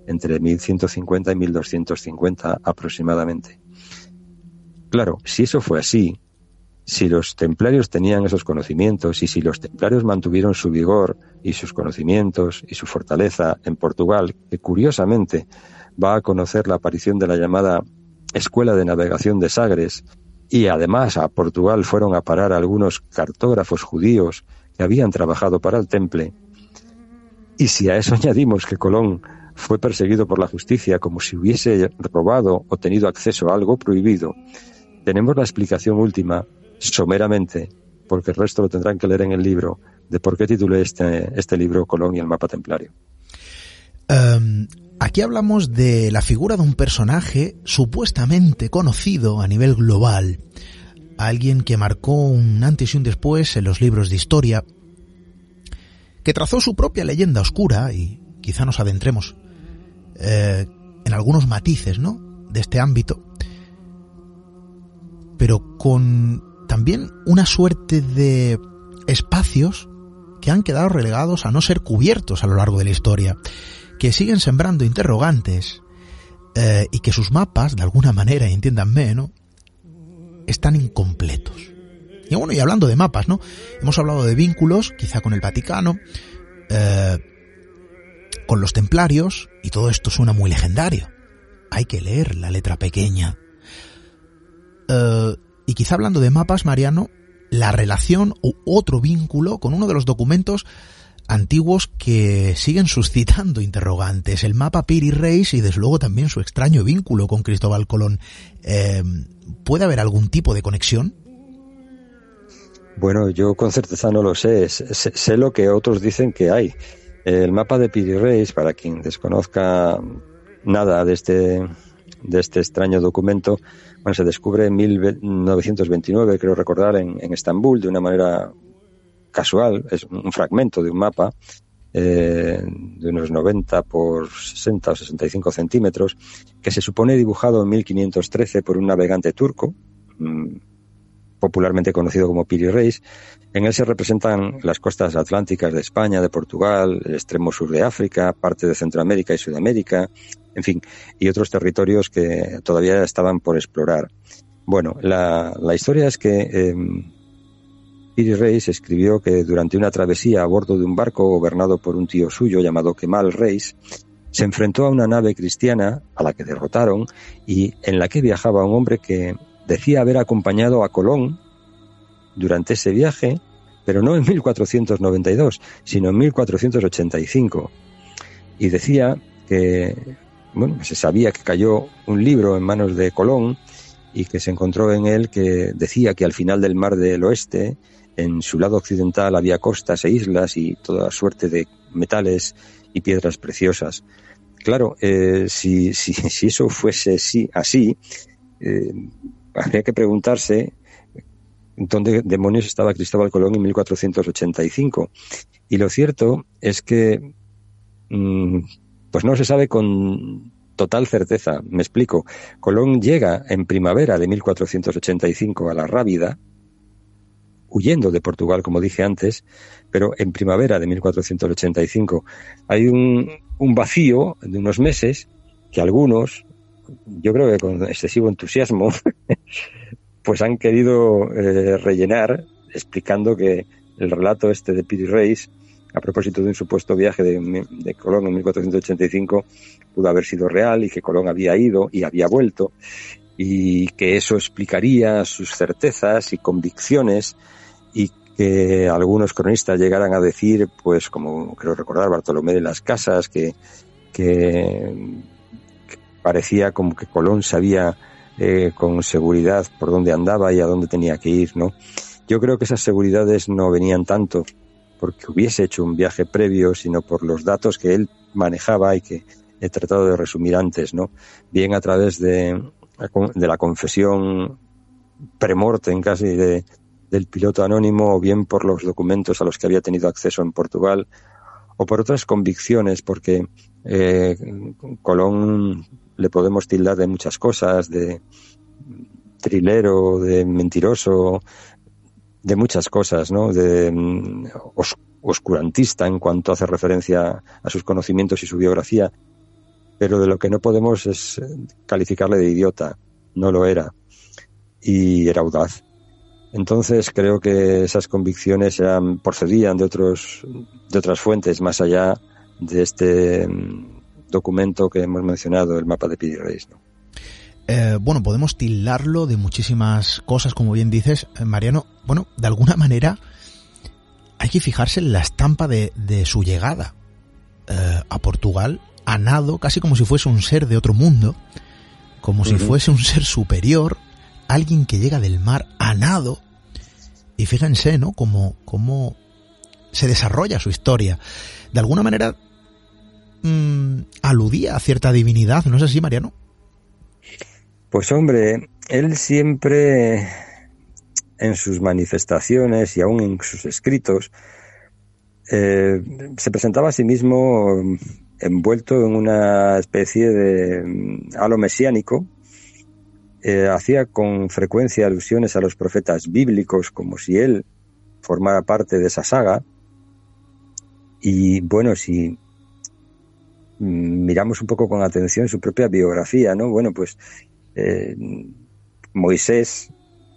entre 1150 y 1250 aproximadamente. Claro, si eso fue así, si los templarios tenían esos conocimientos y si los templarios mantuvieron su vigor y sus conocimientos y su fortaleza en Portugal, que curiosamente va a conocer la aparición de la llamada Escuela de Navegación de Sagres, y además a Portugal fueron a parar algunos cartógrafos judíos que habían trabajado para el temple, y si a eso añadimos que Colón fue perseguido por la justicia como si hubiese robado o tenido acceso a algo prohibido, tenemos la explicación última someramente, porque el resto lo tendrán que leer en el libro, de por qué titulé este, este libro Colón y el mapa templario. Um, aquí hablamos de la figura de un personaje supuestamente conocido a nivel global, alguien que marcó un antes y un después en los libros de historia, que trazó su propia leyenda oscura y quizá nos adentremos eh, en algunos matices, ¿no? De este ámbito, pero con también una suerte de espacios que han quedado relegados a no ser cubiertos a lo largo de la historia, que siguen sembrando interrogantes eh, y que sus mapas, de alguna manera, entiéndanme, ¿no? están incompletos. Y bueno, y hablando de mapas, ¿no? Hemos hablado de vínculos, quizá con el Vaticano, eh, con los templarios, y todo esto suena muy legendario. Hay que leer la letra pequeña. Eh, y quizá hablando de mapas, Mariano, la relación u otro vínculo con uno de los documentos antiguos que siguen suscitando interrogantes, el mapa Piri Reis y desde luego también su extraño vínculo con Cristóbal Colón. Eh, ¿Puede haber algún tipo de conexión? Bueno, yo con certeza no lo sé. sé. sé. lo que otros dicen que hay. El mapa de Piri Reis, para quien desconozca nada de este, de este extraño documento, bueno, se descubre en 1929, creo recordar, en, Estambul, de una manera casual, es un fragmento de un mapa eh, de unos 90 por 60 o 65 centímetros, que se supone dibujado en 1513 por un navegante turco, mm, popularmente conocido como Piri Reis. En él se representan las costas atlánticas de España, de Portugal, el extremo sur de África, parte de Centroamérica y Sudamérica, en fin, y otros territorios que todavía estaban por explorar. Bueno, la, historia es que eh, Piri Reis escribió que durante una travesía a bordo de un barco gobernado por un tío suyo llamado Kemal Reis, se enfrentó a una nave cristiana a la que derrotaron y en la que viajaba un hombre que decía haber acompañado a Colón durante ese viaje, pero no en 1492, sino en 1485. Y decía que bueno, se sabía que cayó un libro en manos de Colón y que se encontró en él que decía que al final del mar del oeste, en su lado occidental, había costas e islas y toda suerte de metales y piedras preciosas. Claro, eh, si, si, si, eso fuese sí, así, eh, habría que preguntarse dónde demonios estaba Cristóbal Colón en 1485. Y lo cierto es que mmm, pues no se sabe con total certeza. Me explico. Colón llega en primavera de 1485 a la Rábida, huyendo de Portugal, como dije antes, pero en primavera de 1485 hay un, un vacío de unos meses que algunos, yo creo que con excesivo entusiasmo, pues han querido eh, rellenar explicando que el relato este de Piri Reis a propósito de un supuesto viaje de, de, Colón en 1485 pudo haber sido real y que Colón había ido y había vuelto y que eso explicaría sus certezas y convicciones y que algunos cronistas llegaran a decir, pues como creo recordar Bartolomé de las Casas, que, que, parecía como que Colón sabía eh, con seguridad por dónde andaba y a dónde tenía que ir, ¿no? Yo creo que esas seguridades no venían tanto porque hubiese hecho un viaje previo, sino por los datos que él manejaba y que he tratado de resumir antes, ¿no? Bien a través de, la confesión premortem casi de, del piloto anónimo o bien por los documentos a los que había tenido acceso en Portugal o por otras convicciones porque eh, Colón le podemos tildar de muchas cosas, de trilero, de mentiroso, de muchas cosas, ¿no? De mm, oscurantista en cuanto hace referencia a sus conocimientos y su biografía, pero de lo que no podemos es calificarle de idiota, no lo era, y era audaz. Entonces creo que esas convicciones eran, procedían de otros, de otras fuentes más allá de este mm, documento que hemos mencionado, el mapa de Pidirreis. ¿no? Eh, bueno, podemos tildarlo de muchísimas cosas, como bien dices, eh, Mariano. Bueno, de alguna manera hay que fijarse en la estampa de, de su llegada eh, a Portugal, a nado, casi como si fuese un ser de otro mundo, como si fuese un ser superior, alguien que llega del mar a nado. Y fíjense, ¿no? Como, cómo se desarrolla su historia. De alguna manera mmm, aludía a cierta divinidad, ¿no es así, Mariano? Pues hombre, él siempre en sus manifestaciones y aún en sus escritos eh, se presentaba a sí mismo envuelto en una especie de mm, halo mesiánico. Eh, hacía con frecuencia alusiones a los profetas bíblicos como si él formara parte de esa saga. Y bueno, si miramos un poco con atención su propia biografía, ¿no? Bueno, pues eh, Moisés,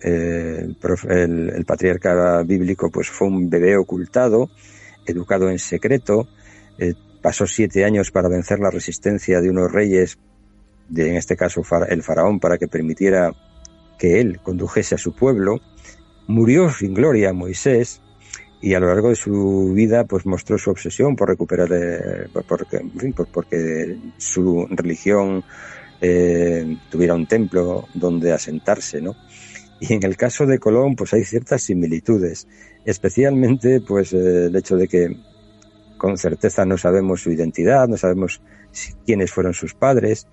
eh, el, patriarca bíblico, pues fue un bebé ocultado, educado en secreto, eh, pasó siete años para vencer la resistencia de unos reyes, de, en este caso el faraón, para que permitiera que él condujese a su pueblo. Murió sin gloria Moisés y a lo largo de su vida pues mostró su obsesión por recuperar, porque, porque su religión eh, tuviera un templo donde asentarse, ¿no? Y en el caso de Colón, pues hay ciertas similitudes, especialmente pues eh, el hecho de que con certeza no sabemos su identidad, no sabemos quiénes fueron sus padres,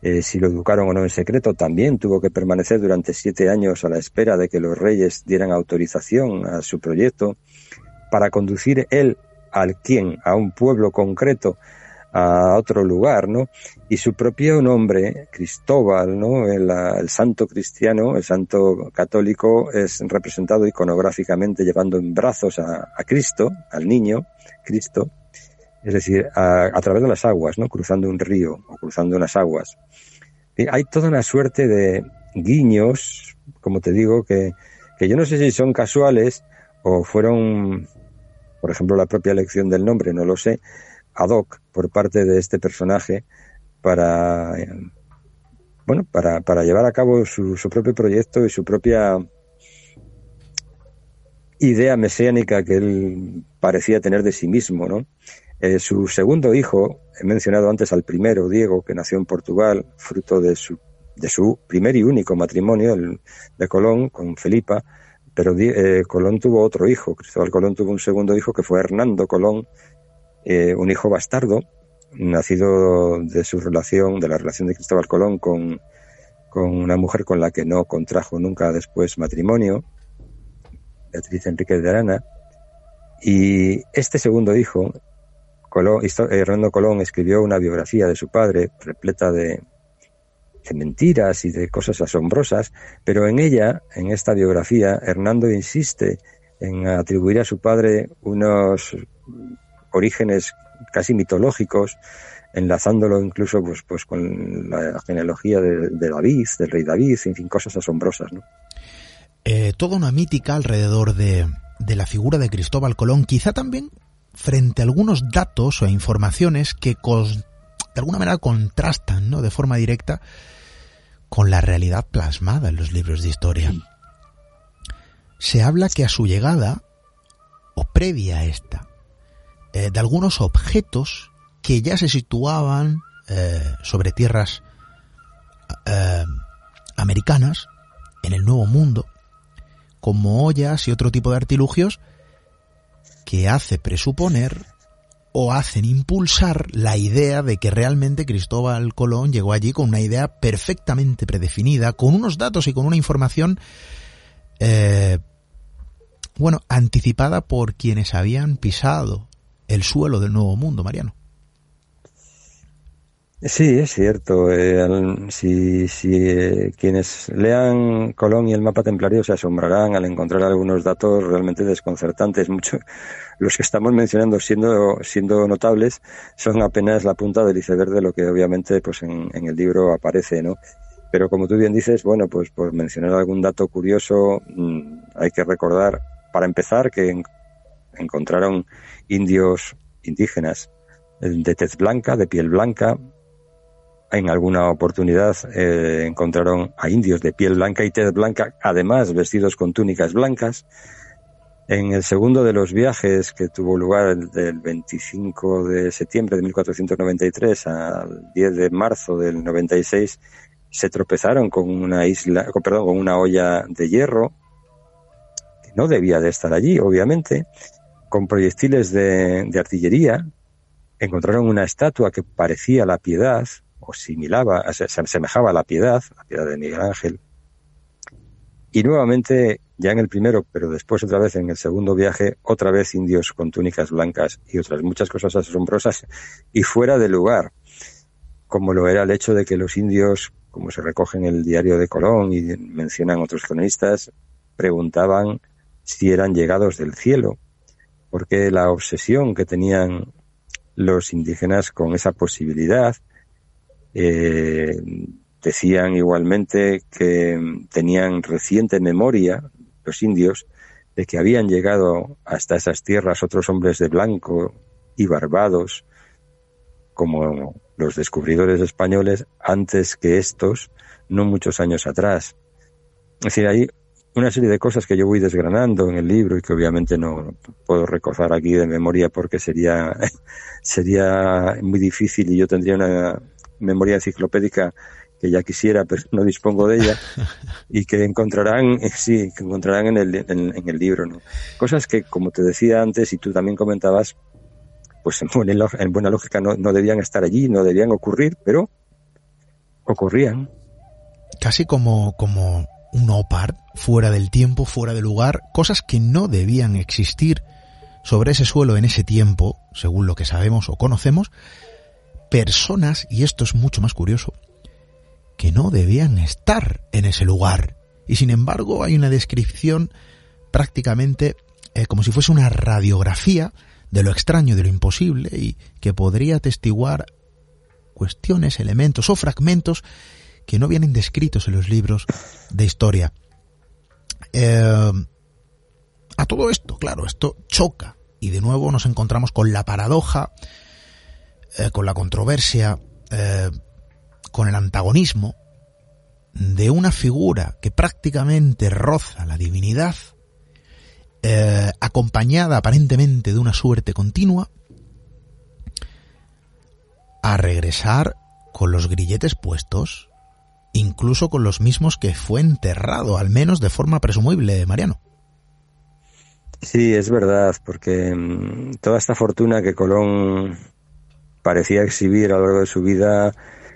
eh, si lo educaron o no en secreto, también tuvo que permanecer durante siete años a la espera de que los reyes dieran autorización a su proyecto para conducir él al quién, a un pueblo concreto, a otro lugar, ¿no? Y su propio nombre, Cristóbal, ¿no? El, santo cristiano, el santo católico, es representado iconográficamente llevando en brazos a, Cristo, al niño, Cristo, es decir, a, través de las aguas, ¿no? Cruzando un río o cruzando unas aguas. Hay toda una suerte de guiños, como te digo, que, que yo no sé si son casuales o fueron, por ejemplo, la propia elección del nombre, no lo sé, ad hoc por parte de este personaje para bueno para, para llevar a cabo su, su, propio proyecto y su propia idea mesiánica que él parecía tener de sí mismo no eh, su segundo hijo he mencionado antes al primero Diego que nació en Portugal fruto de su de su primer y único matrimonio el de Colón con Felipa pero eh, Colón tuvo otro hijo Cristóbal Colón tuvo un segundo hijo que fue Hernando Colón eh, un hijo bastardo, nacido de su relación, de la relación de Cristóbal Colón con, con una mujer con la que no contrajo nunca después matrimonio, Beatriz Enrique de Arana. Y este segundo hijo, Colón, Hernando Colón, escribió una biografía de su padre repleta de, de mentiras y de cosas asombrosas, pero en ella, en esta biografía, Hernando insiste en atribuir a su padre unos orígenes casi mitológicos, enlazándolo incluso pues, pues con la genealogía de, David, del rey David, en fin, cosas asombrosas. ¿no? Eh, toda una mítica alrededor de, de la figura de Cristóbal Colón, quizá también frente a algunos datos o informaciones que de alguna manera contrastan ¿no? de forma directa con la realidad plasmada en los libros de historia. Se habla que a su llegada, o previa a esta, eh, de algunos objetos que ya se situaban eh, sobre tierras eh, americanas, en el Nuevo Mundo, como ollas y otro tipo de artilugios que hace presuponer o hacen impulsar la idea de que realmente Cristóbal Colón llegó allí con una idea perfectamente predefinida, con unos datos y con una información, eh, bueno, anticipada por quienes habían pisado el suelo del Nuevo Mundo, Mariano. Sí, es cierto. Eh, si eh, quienes lean Colón y el mapa templario se asombrarán al encontrar algunos datos realmente desconcertantes. Mucho, los que estamos mencionando siendo, siendo notables son apenas la punta del iceberg de lo que obviamente pues en, en el libro aparece, ¿no? Pero como tú bien dices, bueno, pues por mencionar algún dato curioso, mm, hay que recordar, para empezar, que encontraron indios indígenas de tez blanca, de piel blanca, en alguna oportunidad eh, encontraron a indios de piel blanca y tez blanca, además vestidos con túnicas blancas. En el segundo de los viajes que tuvo lugar del 25 de septiembre de 1493 al 10 de marzo del 96, se tropezaron con una isla, con una olla de hierro que no debía de estar allí, obviamente, con proyectiles de, de artillería. Encontraron una estatua que parecía la piedad, o similaba, se asemejaba a la piedad, la piedad de Miguel Ángel. Y nuevamente, ya en el primero, pero después otra vez en el segundo viaje, otra vez indios con túnicas blancas y otras muchas cosas asombrosas y fuera de lugar, como lo era el hecho de que los indios, como se recoge en el diario de Colón y mencionan otros cronistas, preguntaban si eran llegados del cielo, porque la obsesión que tenían los indígenas con esa posibilidad eh, decían igualmente que tenían reciente memoria los indios de que habían llegado hasta esas tierras otros hombres de blanco y barbados como los descubridores españoles antes que estos, no muchos años atrás. Es decir, hay una serie de cosas que yo voy desgranando en el libro y que obviamente no puedo recordar aquí de memoria porque sería, sería muy difícil y yo tendría una, memoria enciclopédica que ya quisiera, pero no dispongo de ella, y que encontrarán, sí, que encontrarán en el, en, el libro, ¿no? Cosas que, como te decía antes, y tú también comentabas, pues en buena, en buena lógica no, no debían estar allí, no debían ocurrir, pero ocurrían. Casi como, como un opar, fuera del tiempo, fuera del lugar, cosas que no debían existir sobre ese suelo en ese tiempo, según lo que sabemos o conocemos, personas, y esto es mucho más curioso, que no debían estar en ese lugar. Y sin embargo hay una descripción prácticamente eh, como si fuese una radiografía de lo extraño, de lo imposible, y que podría atestiguar cuestiones, elementos o fragmentos que no vienen descritos en los libros de historia. Eh, a todo esto, claro, esto choca y de nuevo nos encontramos con la paradoja eh, con la controversia, eh, con el antagonismo de una figura que prácticamente roza la divinidad, eh, acompañada aparentemente de una suerte continua, a regresar con los grilletes puestos, incluso con los mismos que fue enterrado, al menos de forma presumible, Mariano. Sí, es verdad, porque mm, toda esta fortuna que Colón parecía exhibir a lo largo de su vida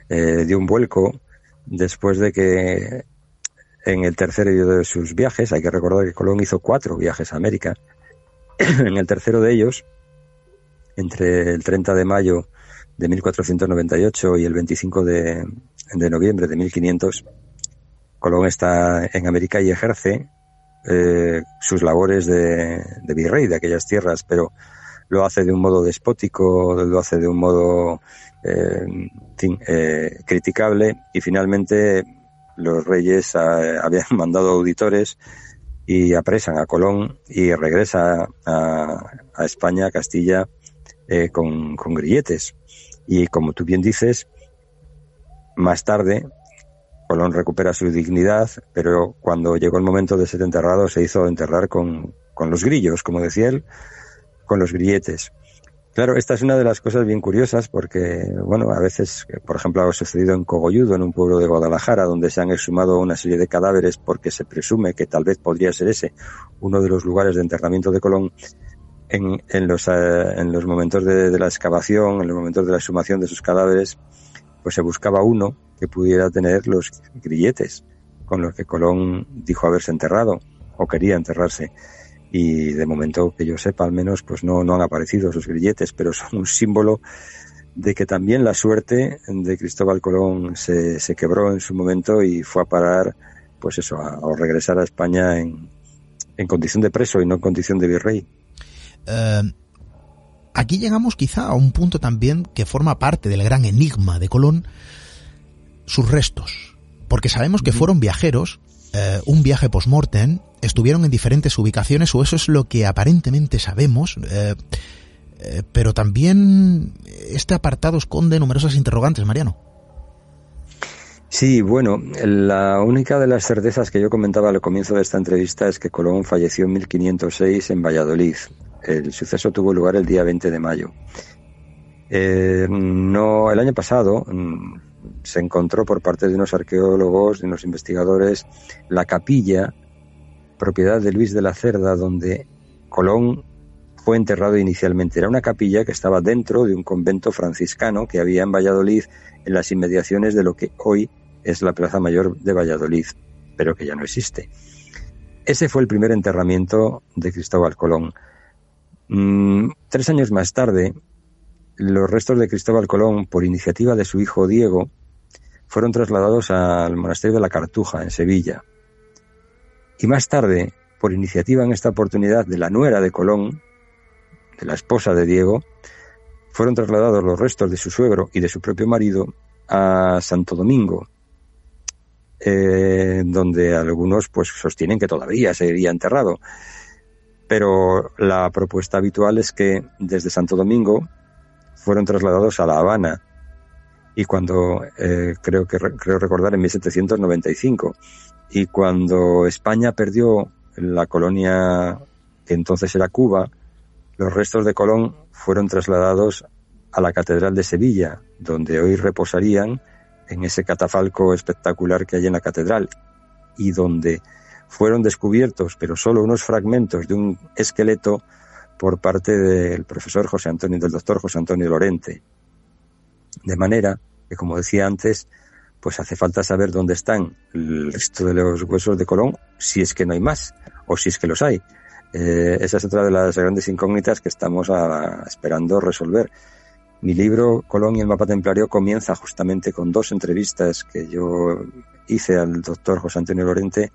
eh, dio un vuelco después de que en el tercero de sus viajes, hay que recordar que Colón hizo cuatro viajes a América, en el tercero de ellos, entre el 30 de mayo de 1498 y el 25 de, noviembre de 1500, Colón está en América y ejerce eh, sus labores de, de virrey de aquellas tierras, pero lo hace de un modo despótico, lo hace de un modo eh, eh, criticable y finalmente los reyes eh, habían mandado auditores y apresan a Colón y regresa a, España, a Castilla, eh, con, con grilletes. Y como tú bien dices, más tarde Colón recupera su dignidad, pero cuando llegó el momento de ser enterrado se hizo enterrar con, con los grillos, como decía él, con los grilletes. Claro, esta es una de las cosas bien curiosas porque, bueno, a veces, por ejemplo, ha sucedido en Cogolludo, en un pueblo de Guadalajara, donde se han exhumado una serie de cadáveres porque se presume que tal vez podría ser ese uno de los lugares de enterramiento de Colón. En, en los, eh, en los momentos de, de, la excavación, en los momentos de la exhumación de esos cadáveres, pues se buscaba uno que pudiera tener los grilletes con los que Colón dijo haberse enterrado o quería enterrarse y de momento que yo sepa al menos pues no, no han aparecido esos grilletes, pero son un símbolo de que también la suerte de Cristóbal Colón se, se quebró en su momento y fue a parar pues eso, a, a regresar a España en, en, condición de preso y no en condición de virrey. Uh, aquí llegamos quizá a un punto también que forma parte del gran enigma de Colón, sus restos, porque sabemos que fueron viajeros eh, un viaje post-mortem, estuvieron en diferentes ubicaciones, o eso es lo que aparentemente sabemos, eh, eh, pero también este apartado esconde numerosas interrogantes, Mariano. Sí, bueno, la única de las certezas que yo comentaba al comienzo de esta entrevista es que Colón falleció en 1506 en Valladolid. El suceso tuvo lugar el día 20 de mayo. No, el año pasado mm, se encontró por parte de unos arqueólogos, de unos investigadores, la capilla, propiedad de Luis de la Cerda, donde Colón fue enterrado inicialmente. Era una capilla que estaba dentro de un convento franciscano que había en Valladolid, en las inmediaciones de lo que hoy es la Plaza Mayor de Valladolid, pero que ya no existe. Ese fue el primer enterramiento de Cristóbal Colón. Mm, tres años más tarde, los restos de Cristóbal Colón, por iniciativa de su hijo Diego, fueron trasladados al monasterio de la Cartuja, en Sevilla. Y más tarde, por iniciativa en esta oportunidad de la nuera de Colón, de la esposa de Diego, fueron trasladados los restos de su suegro y de su propio marido a Santo Domingo, eh, donde algunos pues sostienen que todavía seguiría enterrado. Pero la propuesta habitual es que desde Santo Domingo fueron trasladados a La Habana. Y cuando eh, creo que creo recordar en 1795 y cuando España perdió la colonia que entonces era Cuba, los restos de Colón fueron trasladados a la Catedral de Sevilla, donde hoy reposarían en ese catafalco espectacular que hay en la catedral y donde fueron descubiertos, pero solo unos fragmentos de un esqueleto por parte del profesor José Antonio, del doctor José Antonio Lorente. De manera que, como decía antes, pues hace falta saber dónde están el resto de los huesos de Colón, si es que no hay más, o si es que los hay. Eh, esa es otra de las grandes incógnitas que estamos a, esperando resolver. Mi libro, Colón y el mapa templario, comienza justamente con dos entrevistas que yo hice al doctor José Antonio Lorente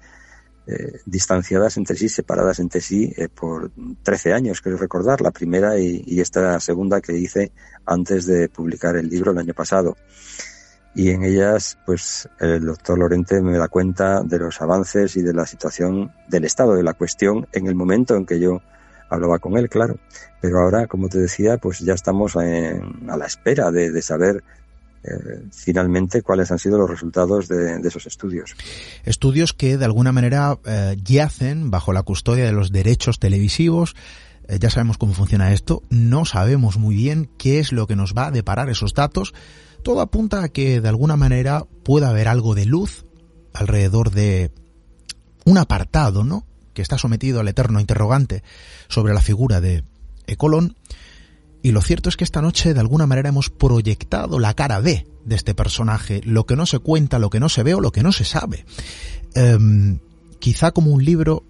eh, distanciadas entre sí, separadas entre sí eh, por 13 años, quiero recordar, la primera y, y, esta segunda que hice antes de publicar el libro el año pasado. Y en ellas, pues el doctor Lorente me da cuenta de los avances y de la situación, del estado de la cuestión en el momento en que yo hablaba con él, claro. Pero ahora, como te decía, pues ya estamos a la espera de, saber finalmente cuáles han sido los resultados de, de, esos estudios. Estudios que de alguna manera eh, yacen bajo la custodia de los derechos televisivos. Eh, ya sabemos cómo funciona esto, no sabemos muy bien qué es lo que nos va a deparar esos datos. Todo apunta a que de alguna manera pueda haber algo de luz alrededor de un apartado, ¿no? Que está sometido al eterno interrogante sobre la figura de Ecolón y lo cierto es que esta noche de alguna manera hemos proyectado la cara B de este personaje, lo que no se cuenta, lo que no se ve o lo que no se sabe. Eh, quizá como un libro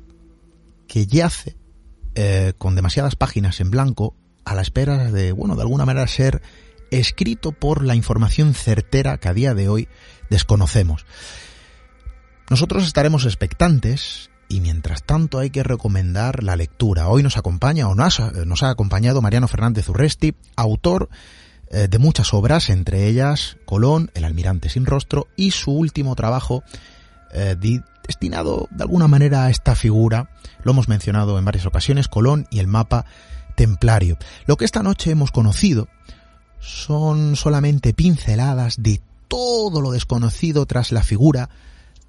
que yace eh, con demasiadas páginas en blanco a la espera de, bueno, de alguna manera ser escrito por la información certera que a día de hoy desconocemos. Nosotros estaremos expectantes y mientras tanto hay que recomendar la lectura. Hoy nos acompaña o nos ha, ha acompañado Mariano Fernández Urresti, autor eh, de muchas obras, entre ellas Colón, El almirante sin rostro y su último trabajo eh, destinado de alguna manera a esta figura. Lo hemos mencionado en varias ocasiones, Colón y el mapa templario. Lo que esta noche hemos conocido son solamente pinceladas de todo lo desconocido tras la figura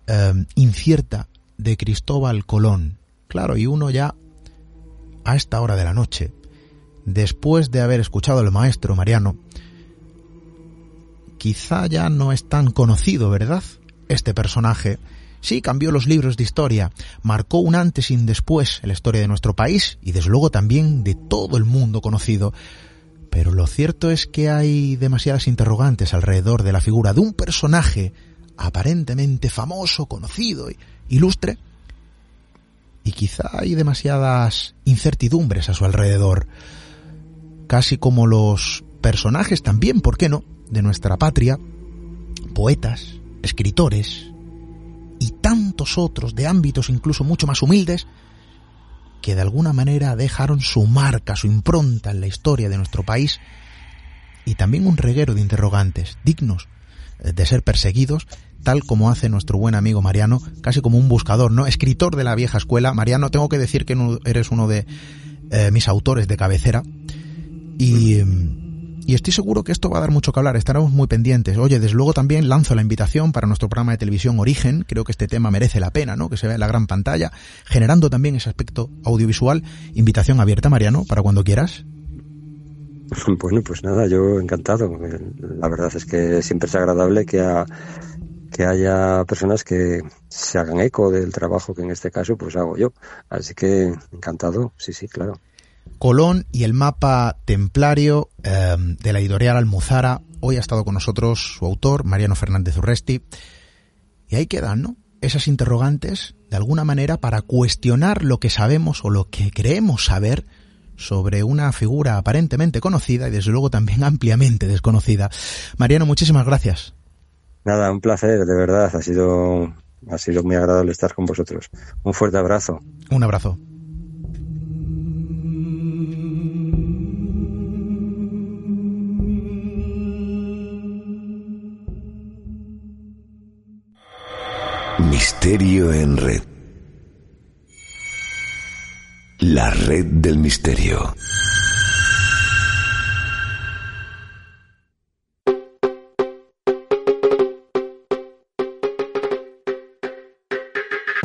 eh, incierta de Cristóbal Colón. Claro, y uno ya a esta hora de la noche, después de haber escuchado al maestro Mariano, quizá ya no es tan conocido, ¿verdad? Este personaje sí cambió los libros de historia, marcó un antes y un después en la historia de nuestro país y desde luego también de todo el mundo conocido. Pero lo cierto es que hay demasiadas interrogantes alrededor de la figura de un personaje aparentemente famoso, conocido, ilustre, y quizá hay demasiadas incertidumbres a su alrededor, casi como los personajes también, ¿por qué no?, de nuestra patria, poetas, escritores y tantos otros de ámbitos incluso mucho más humildes, que de alguna manera dejaron su marca, su impronta en la historia de nuestro país, y también un reguero de interrogantes dignos de ser perseguidos tal como hace nuestro buen amigo Mariano, casi como un buscador, ¿no? Escritor de la vieja escuela. Mariano, tengo que decir que eres uno de eh, mis autores de cabecera. Y, y, estoy seguro que esto va a dar mucho que hablar, estaremos muy pendientes. Oye, desde luego también lanzo la invitación para nuestro programa de televisión Origen, creo que este tema merece la pena, ¿no? Que se vea en la gran pantalla, generando también ese aspecto audiovisual. Invitación abierta, Mariano, para cuando quieras. Bueno, pues nada, yo encantado. La verdad es que siempre es agradable que a que haya personas que se hagan eco del trabajo que en este caso pues hago yo. Así que encantado, sí, sí, claro. Colón y el mapa templario em, de la editorial Almuzara. Hoy ha estado con nosotros su autor, Mariano Fernández Urresti. Y ahí quedan, ¿no? Esas interrogantes, de alguna manera, para cuestionar lo que sabemos o lo que creemos saber sobre una figura aparentemente conocida y desde luego también ampliamente desconocida. Mariano, muchísimas gracias. Nada, un placer, de verdad. Ha sido, ha sido muy agradable estar con vosotros. Un fuerte abrazo. Un abrazo. Misterio en red. La red del misterio.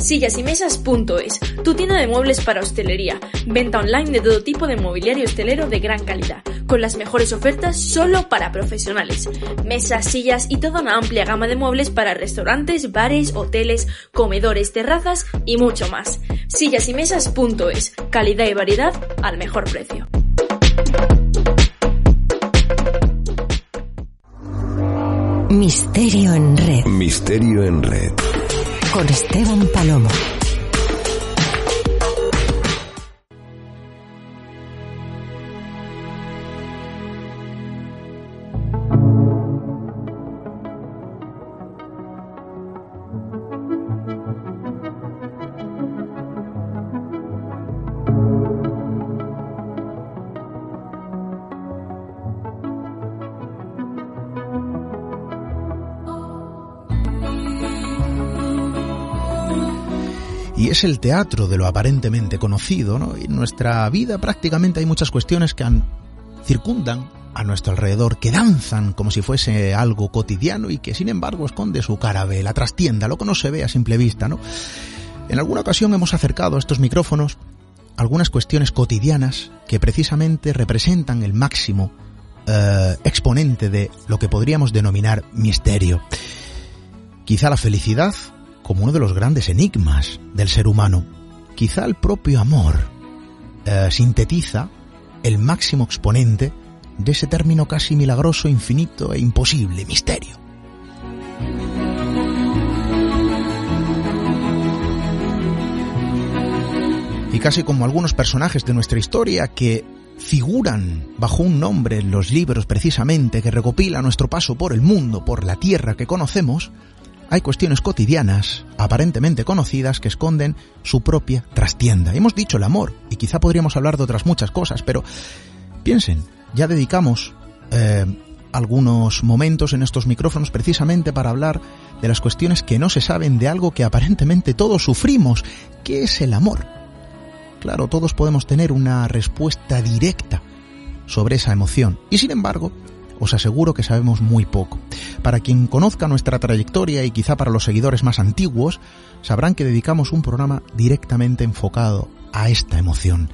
Sillas y Mesas.es, tu tienda de muebles para hostelería. Venta online de todo tipo de mobiliario hostelero de gran calidad, con las mejores ofertas solo para profesionales. Mesas, sillas y toda una amplia gama de muebles para restaurantes, bares, hoteles, comedores, terrazas y mucho más. Sillas y Mesas.es, calidad y variedad al mejor precio. Misterio en red. Misterio en red con Esteban Palomo. Es el teatro de lo aparentemente conocido, ¿no? Y en nuestra vida prácticamente hay muchas cuestiones que circundan a nuestro alrededor, que danzan como si fuese algo cotidiano y que sin embargo esconde su cara B, la trastienda, lo que no se ve a simple vista, ¿no? En alguna ocasión hemos acercado a estos micrófonos algunas cuestiones cotidianas que precisamente representan el máximo eh, exponente de lo que podríamos denominar misterio. Quizá la felicidad como uno de los grandes enigmas del ser humano. Quizá el propio amor eh, sintetiza el máximo exponente de ese término casi milagroso, infinito e imposible, misterio. Y casi como algunos personajes de nuestra historia que figuran bajo un nombre en los libros precisamente que recopila nuestro paso por el mundo, por la tierra que conocemos, hay cuestiones cotidianas, aparentemente conocidas, que esconden su propia trastienda. Hemos dicho el amor, y quizá podríamos hablar de otras muchas cosas, pero piensen, ya dedicamos eh, algunos momentos en estos micrófonos precisamente para hablar de las cuestiones que no se saben de algo que aparentemente todos sufrimos. ¿Qué es el amor? Claro, todos podemos tener una respuesta directa sobre esa emoción. Y sin embargo, os aseguro que sabemos muy poco. Para quien conozca nuestra trayectoria y quizá para los seguidores más antiguos, sabrán que dedicamos un programa directamente enfocado a esta emoción.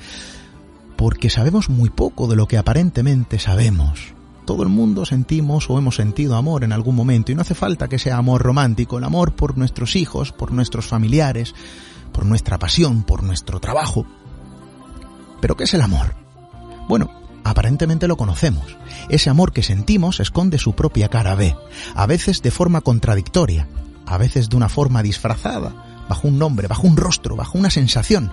Porque sabemos muy poco de lo que aparentemente sabemos. Todo el mundo sentimos o hemos sentido amor en algún momento y no hace falta que sea amor romántico, el amor por nuestros hijos, por nuestros familiares, por nuestra pasión, por nuestro trabajo. ¿Pero qué es el amor? Bueno, aparentemente lo conocemos. Ese amor que sentimos esconde su propia cara B, a veces de forma contradictoria, a veces de una forma disfrazada, bajo un nombre, bajo un rostro, bajo una sensación.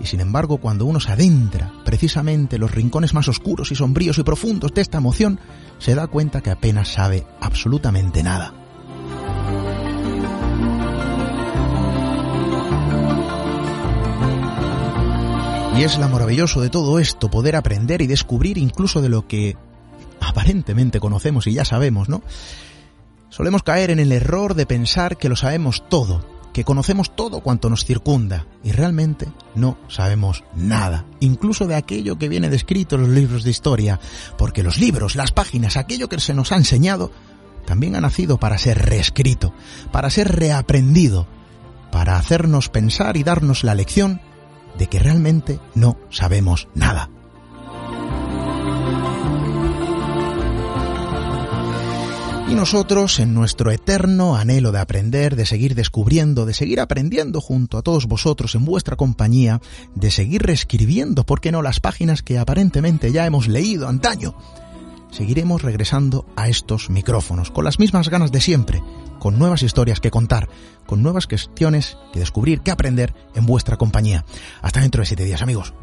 Y sin embargo, cuando uno se adentra precisamente en los rincones más oscuros y sombríos y profundos de esta emoción, se da cuenta que apenas sabe absolutamente nada. Y es lo maravilloso de todo esto, poder aprender y descubrir incluso de lo que aparentemente conocemos y ya sabemos, ¿no? Solemos caer en el error de pensar que lo sabemos todo, que conocemos todo cuanto nos circunda, y realmente no sabemos nada, incluso de aquello que viene descrito en los libros de historia, porque los libros, las páginas, aquello que se nos ha enseñado, también ha nacido para ser reescrito, para ser reaprendido, para hacernos pensar y darnos la lección de que realmente no sabemos nada. Y nosotros, en nuestro eterno anhelo de aprender, de seguir descubriendo, de seguir aprendiendo junto a todos vosotros en vuestra compañía, de seguir reescribiendo, ¿por qué no?, las páginas que aparentemente ya hemos leído antaño, seguiremos regresando a estos micrófonos, con las mismas ganas de siempre, con nuevas historias que contar, con nuevas cuestiones que descubrir, que aprender en vuestra compañía. Hasta dentro de siete días, amigos.